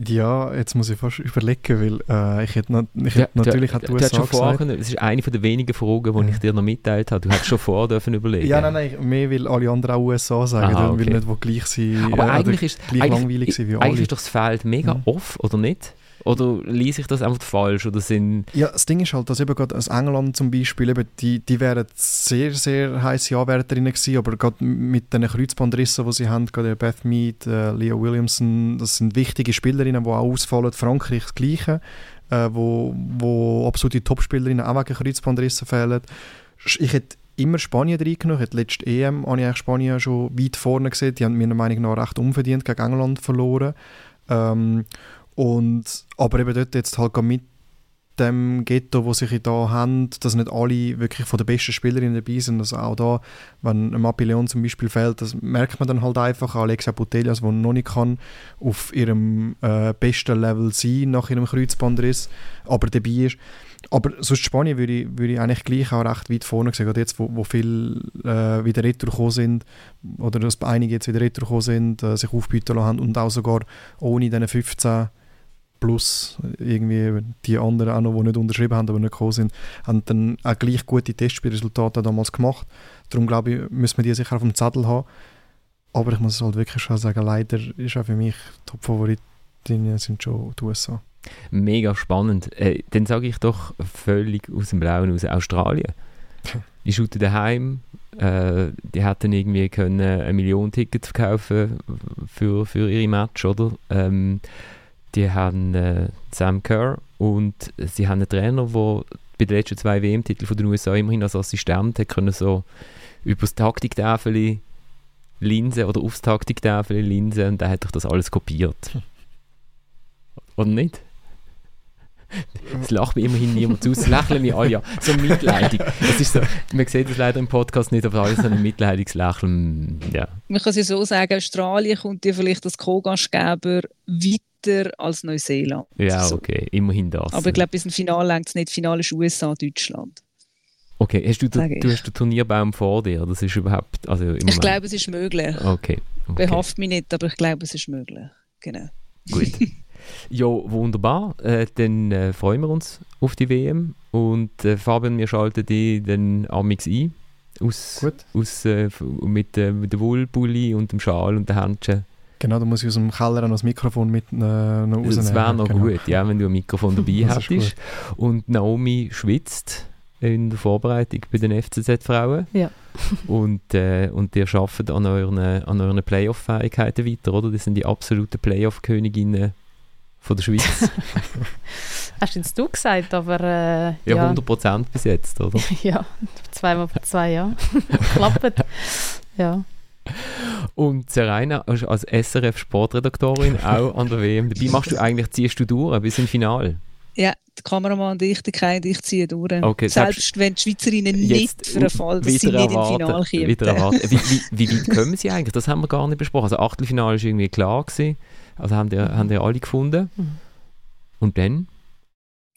Ja, jetzt muss ich fast überlegen, weil äh, ich hätte, ich hätte ja, natürlich auch die USA schon gesagt. Vorher, das ist eine der wenigen Fragen, die ja. ich dir noch mitteilt habe. Du hättest schon vorher dürfen überlegen. Ja, nein, nein, mehr will alle anderen auch USA sagen, Aha, okay. weil nicht wo gleich sind, Aber äh, eigentlich ist gleich eigentlich, langweilig sind wie alle. Eigentlich ist doch das Feld mega mhm. off, oder nicht? Oder lese ich das einfach falsch? Oder sind ja, das Ding ist halt, dass eben gerade aus England zum Beispiel, eben, die, die wären sehr, sehr heiße Anwärterinnen gewesen, aber gerade mit den Kreuzbandrissen, die sie haben, gerade Beth Mead, äh, Leah Williamson, das sind wichtige Spielerinnen, die auch ausfallen. Frankreich das Gleiche, äh, wo, wo absolute Topspielerinnen auch wegen Kreuzbandrissen fehlen. Ich hätte immer Spanien reingenommen. Ich letzte EM habe ich Spanien schon weit vorne gesehen. Die haben meiner Meinung nach recht unverdient gegen England verloren. Ähm, und, aber eben dort jetzt halt mit dem Ghetto, wo sich da haben, dass nicht alle wirklich von den besten Spielerinnen dabei sind. Also auch da, wenn ein Mapilleon zum Beispiel fehlt, das merkt man dann halt einfach. Alexia Putellas, die noch nicht kann, auf ihrem äh, besten Level sein nach ihrem Kreuzbandriss, aber dabei ist. Aber sonst Spanien würde ich, würde ich eigentlich gleich auch recht weit vorne sehen, gerade jetzt, wo, wo viele äh, wieder retour sind, oder dass einige jetzt wieder retour sind, äh, sich aufbieten lassen haben und auch sogar ohne diese 15 plus irgendwie die anderen auch noch, die nicht unterschrieben haben, aber nicht gekommen sind, haben dann auch gleich gute Testspielresultate damals gemacht. Darum glaube ich, müssen wir die sicher auf dem Zettel haben. Aber ich muss halt wirklich schon sagen, leider ist auch für mich Top-Favoritinnen sind schon die USA. Mega spannend. Äh, dann sage ich doch völlig aus dem Blauen aus Australien. Die shooten daheim, äh, die hätten irgendwie können eine Million Tickets verkaufen für, für ihre Match, oder? Ähm, die haben äh, Sam Kerr und sie haben einen Trainer, der bei den letzten zwei WM-Titeln von den USA immerhin als Assistent hat können so über das Taktiktafel Linse oder aufs Taktiktafel Linse und der hat doch das alles kopiert. Oder nicht? Es lacht mir immerhin niemand zu, es lächeln mir alle ja. So mitleidig. Es ist so, man sieht das leider im Podcast nicht, aber alles so ein mitleidiges Lächeln. Ja. Man kann es ja so sagen, Australien kommt ja vielleicht als Co-Gastgeber weiter als Neuseeland. Ja, so. okay, immerhin das. Aber ich glaube, bis ein Finale längt es nicht. Finale ist USA, Deutschland. Okay, hast du, Sag du, hast den Turnierbaum vor dir? Das ist überhaupt, also im Ich Moment- glaube, es ist möglich. Okay, okay. Behaft mich nicht, aber ich glaube, es ist möglich. Genau. Gut. Ja, wunderbar. Äh, dann äh, freuen wir uns auf die WM. Und äh, Fabian, wir schalten die dann amix ein. Aus, Gut. aus, äh, mit, äh, mit dem Wollpulli und dem Schal und den Händchen. Genau, da muss ich aus dem Keller noch das Mikrofon mit äh, noch rausnehmen. Das wäre noch genau. gut, ja, wenn du ein Mikrofon dabei hättest. Und Naomi schwitzt in der Vorbereitung bei den FCZ-Frauen. Ja. und, äh, und ihr arbeitet an euren, an euren Playoff-Fähigkeiten weiter, oder? Das sind die absoluten Playoff-Königinnen von der Schweiz. Hast du jetzt du gesagt, aber äh, Ja, ja, 100% bis jetzt, oder? ja, zweimal vor zwei Jahren. Klappt. Ja. Und Serena als, als SRF-Sportredaktorin auch an der WM dabei. Machst du eigentlich, ziehst du durch bis ins Finale? Ja, der Kameramann und ich, der Kai und ich ziehen durch. Okay, Selbst wenn die Schweizerinnen nicht für den Fall, dass sie nicht im erwarten, Finale kommen. Wie, wie, wie weit kommen sie eigentlich? Das haben wir gar nicht besprochen. Also Achtelfinale ist irgendwie klar gewesen. Also haben die, haben die alle gefunden. Mhm. Und dann?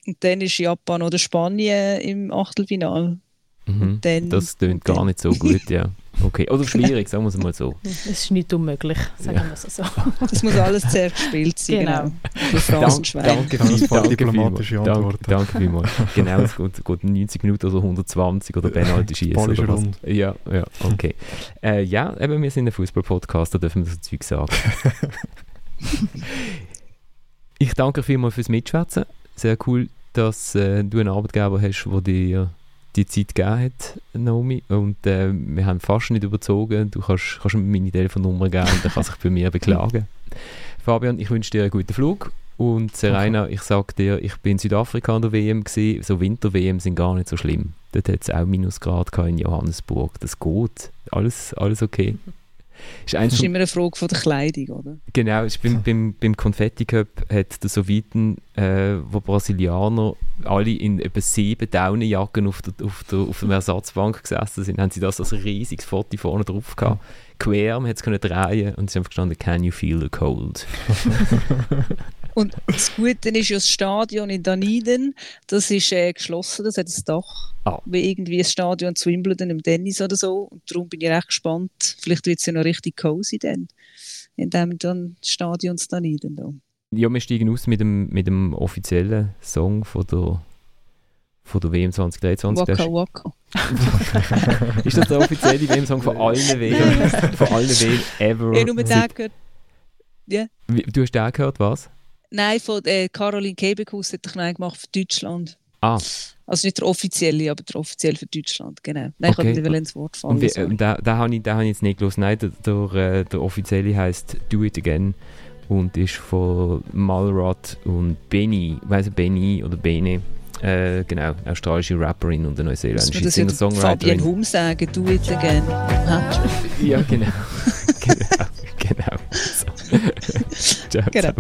Und dann ist Japan oder Spanien im Achtelfinale. Mhm. Dann, Das klingt gar nicht so gut, ja. Okay, oder schwierig, sagen wir es mal so. Es ist nicht unmöglich, sagen Ja. wir es so. das muss alles zuerst gespielt sein. Genau. Genau. Die Phrasenschwein. danke, Das viel, voll danke diplomatische vielmals. Antworten. Danke, danke vielmals. Genau, es geht, geht 90 Minuten oder 120 oder Penalty schießen oder was. rund. Ja, ja, okay. Äh, ja, eben, wir sind ein Fußball-Podcast, da dürfen wir so Zeug sagen. ich danke vielmals fürs Mitschwätzen. Sehr cool, dass äh, du einen Arbeitgeber hast, der dir die Zeit gegeben hat, Naomi. Und äh, wir haben fast nicht überzogen. Du kannst, kannst mir meine Telefonnummer geben und dann kann sich bei mir beklagen. Fabian, ich wünsche dir einen guten Flug. Und Serena, ich sage dir, ich bin in Südafrika an der WM gesehen. So Winter-WM sind gar nicht so schlimm. Dort hat es auch Minusgrad in Johannesburg. Das geht. Alles, alles okay. Ist Das ist immer eine Frage von der Kleidung, oder? genau, ist beim, beim, beim Confetti Cup hat der Sowiten, äh, wo Brasilianer alle in etwa sieben Daunenjacken auf der, auf, der, auf der Ersatzbank gesessen sind, haben sie das als riesiges Foto vorne drauf gehabt. Quer, man hat es drehen und ist einfach gestanden, can you feel the cold? Und das Gute ist ja das Stadion in Dunedin, das ist äh, geschlossen, das hat ein Dach. Ah. Wie irgendwie ein Stadion zu Wimbledon im Tennis oder so. Und darum bin ich recht gespannt. Vielleicht wird es ja noch richtig cozy dann. In dem dann das Stadion zu Dunedin da. Ja, wir steigen aus mit dem, mit dem offiziellen Song von der, von der WM 2023. Waka Waka. Ist das der offizielle WM-Song von allen WM, von allen WM ever? Ich habe nur den gehört. Wie- Du hast den gehört, was? Nein, von äh, Caroline Kebekus hat einen gemacht für Deutschland. Ah, Also nicht der offizielle, aber der offizielle für Deutschland, genau. Nein, Okay. ich wollte ins Wort fallen. und wie, äh, da, da habe ich, da hab ich jetzt nicht gelesen. Nein, der, der, äh, der offizielle heißt Do It Again und ist von Malrod und Benny, weiss ich, Benny oder Bene. Äh, genau, australische Rapperin und eine neuseeländische der Fabian Singer-Songwriterin. Hum sagen, do it again. Ja, genau. genau, genau. So. Ciao. Get up.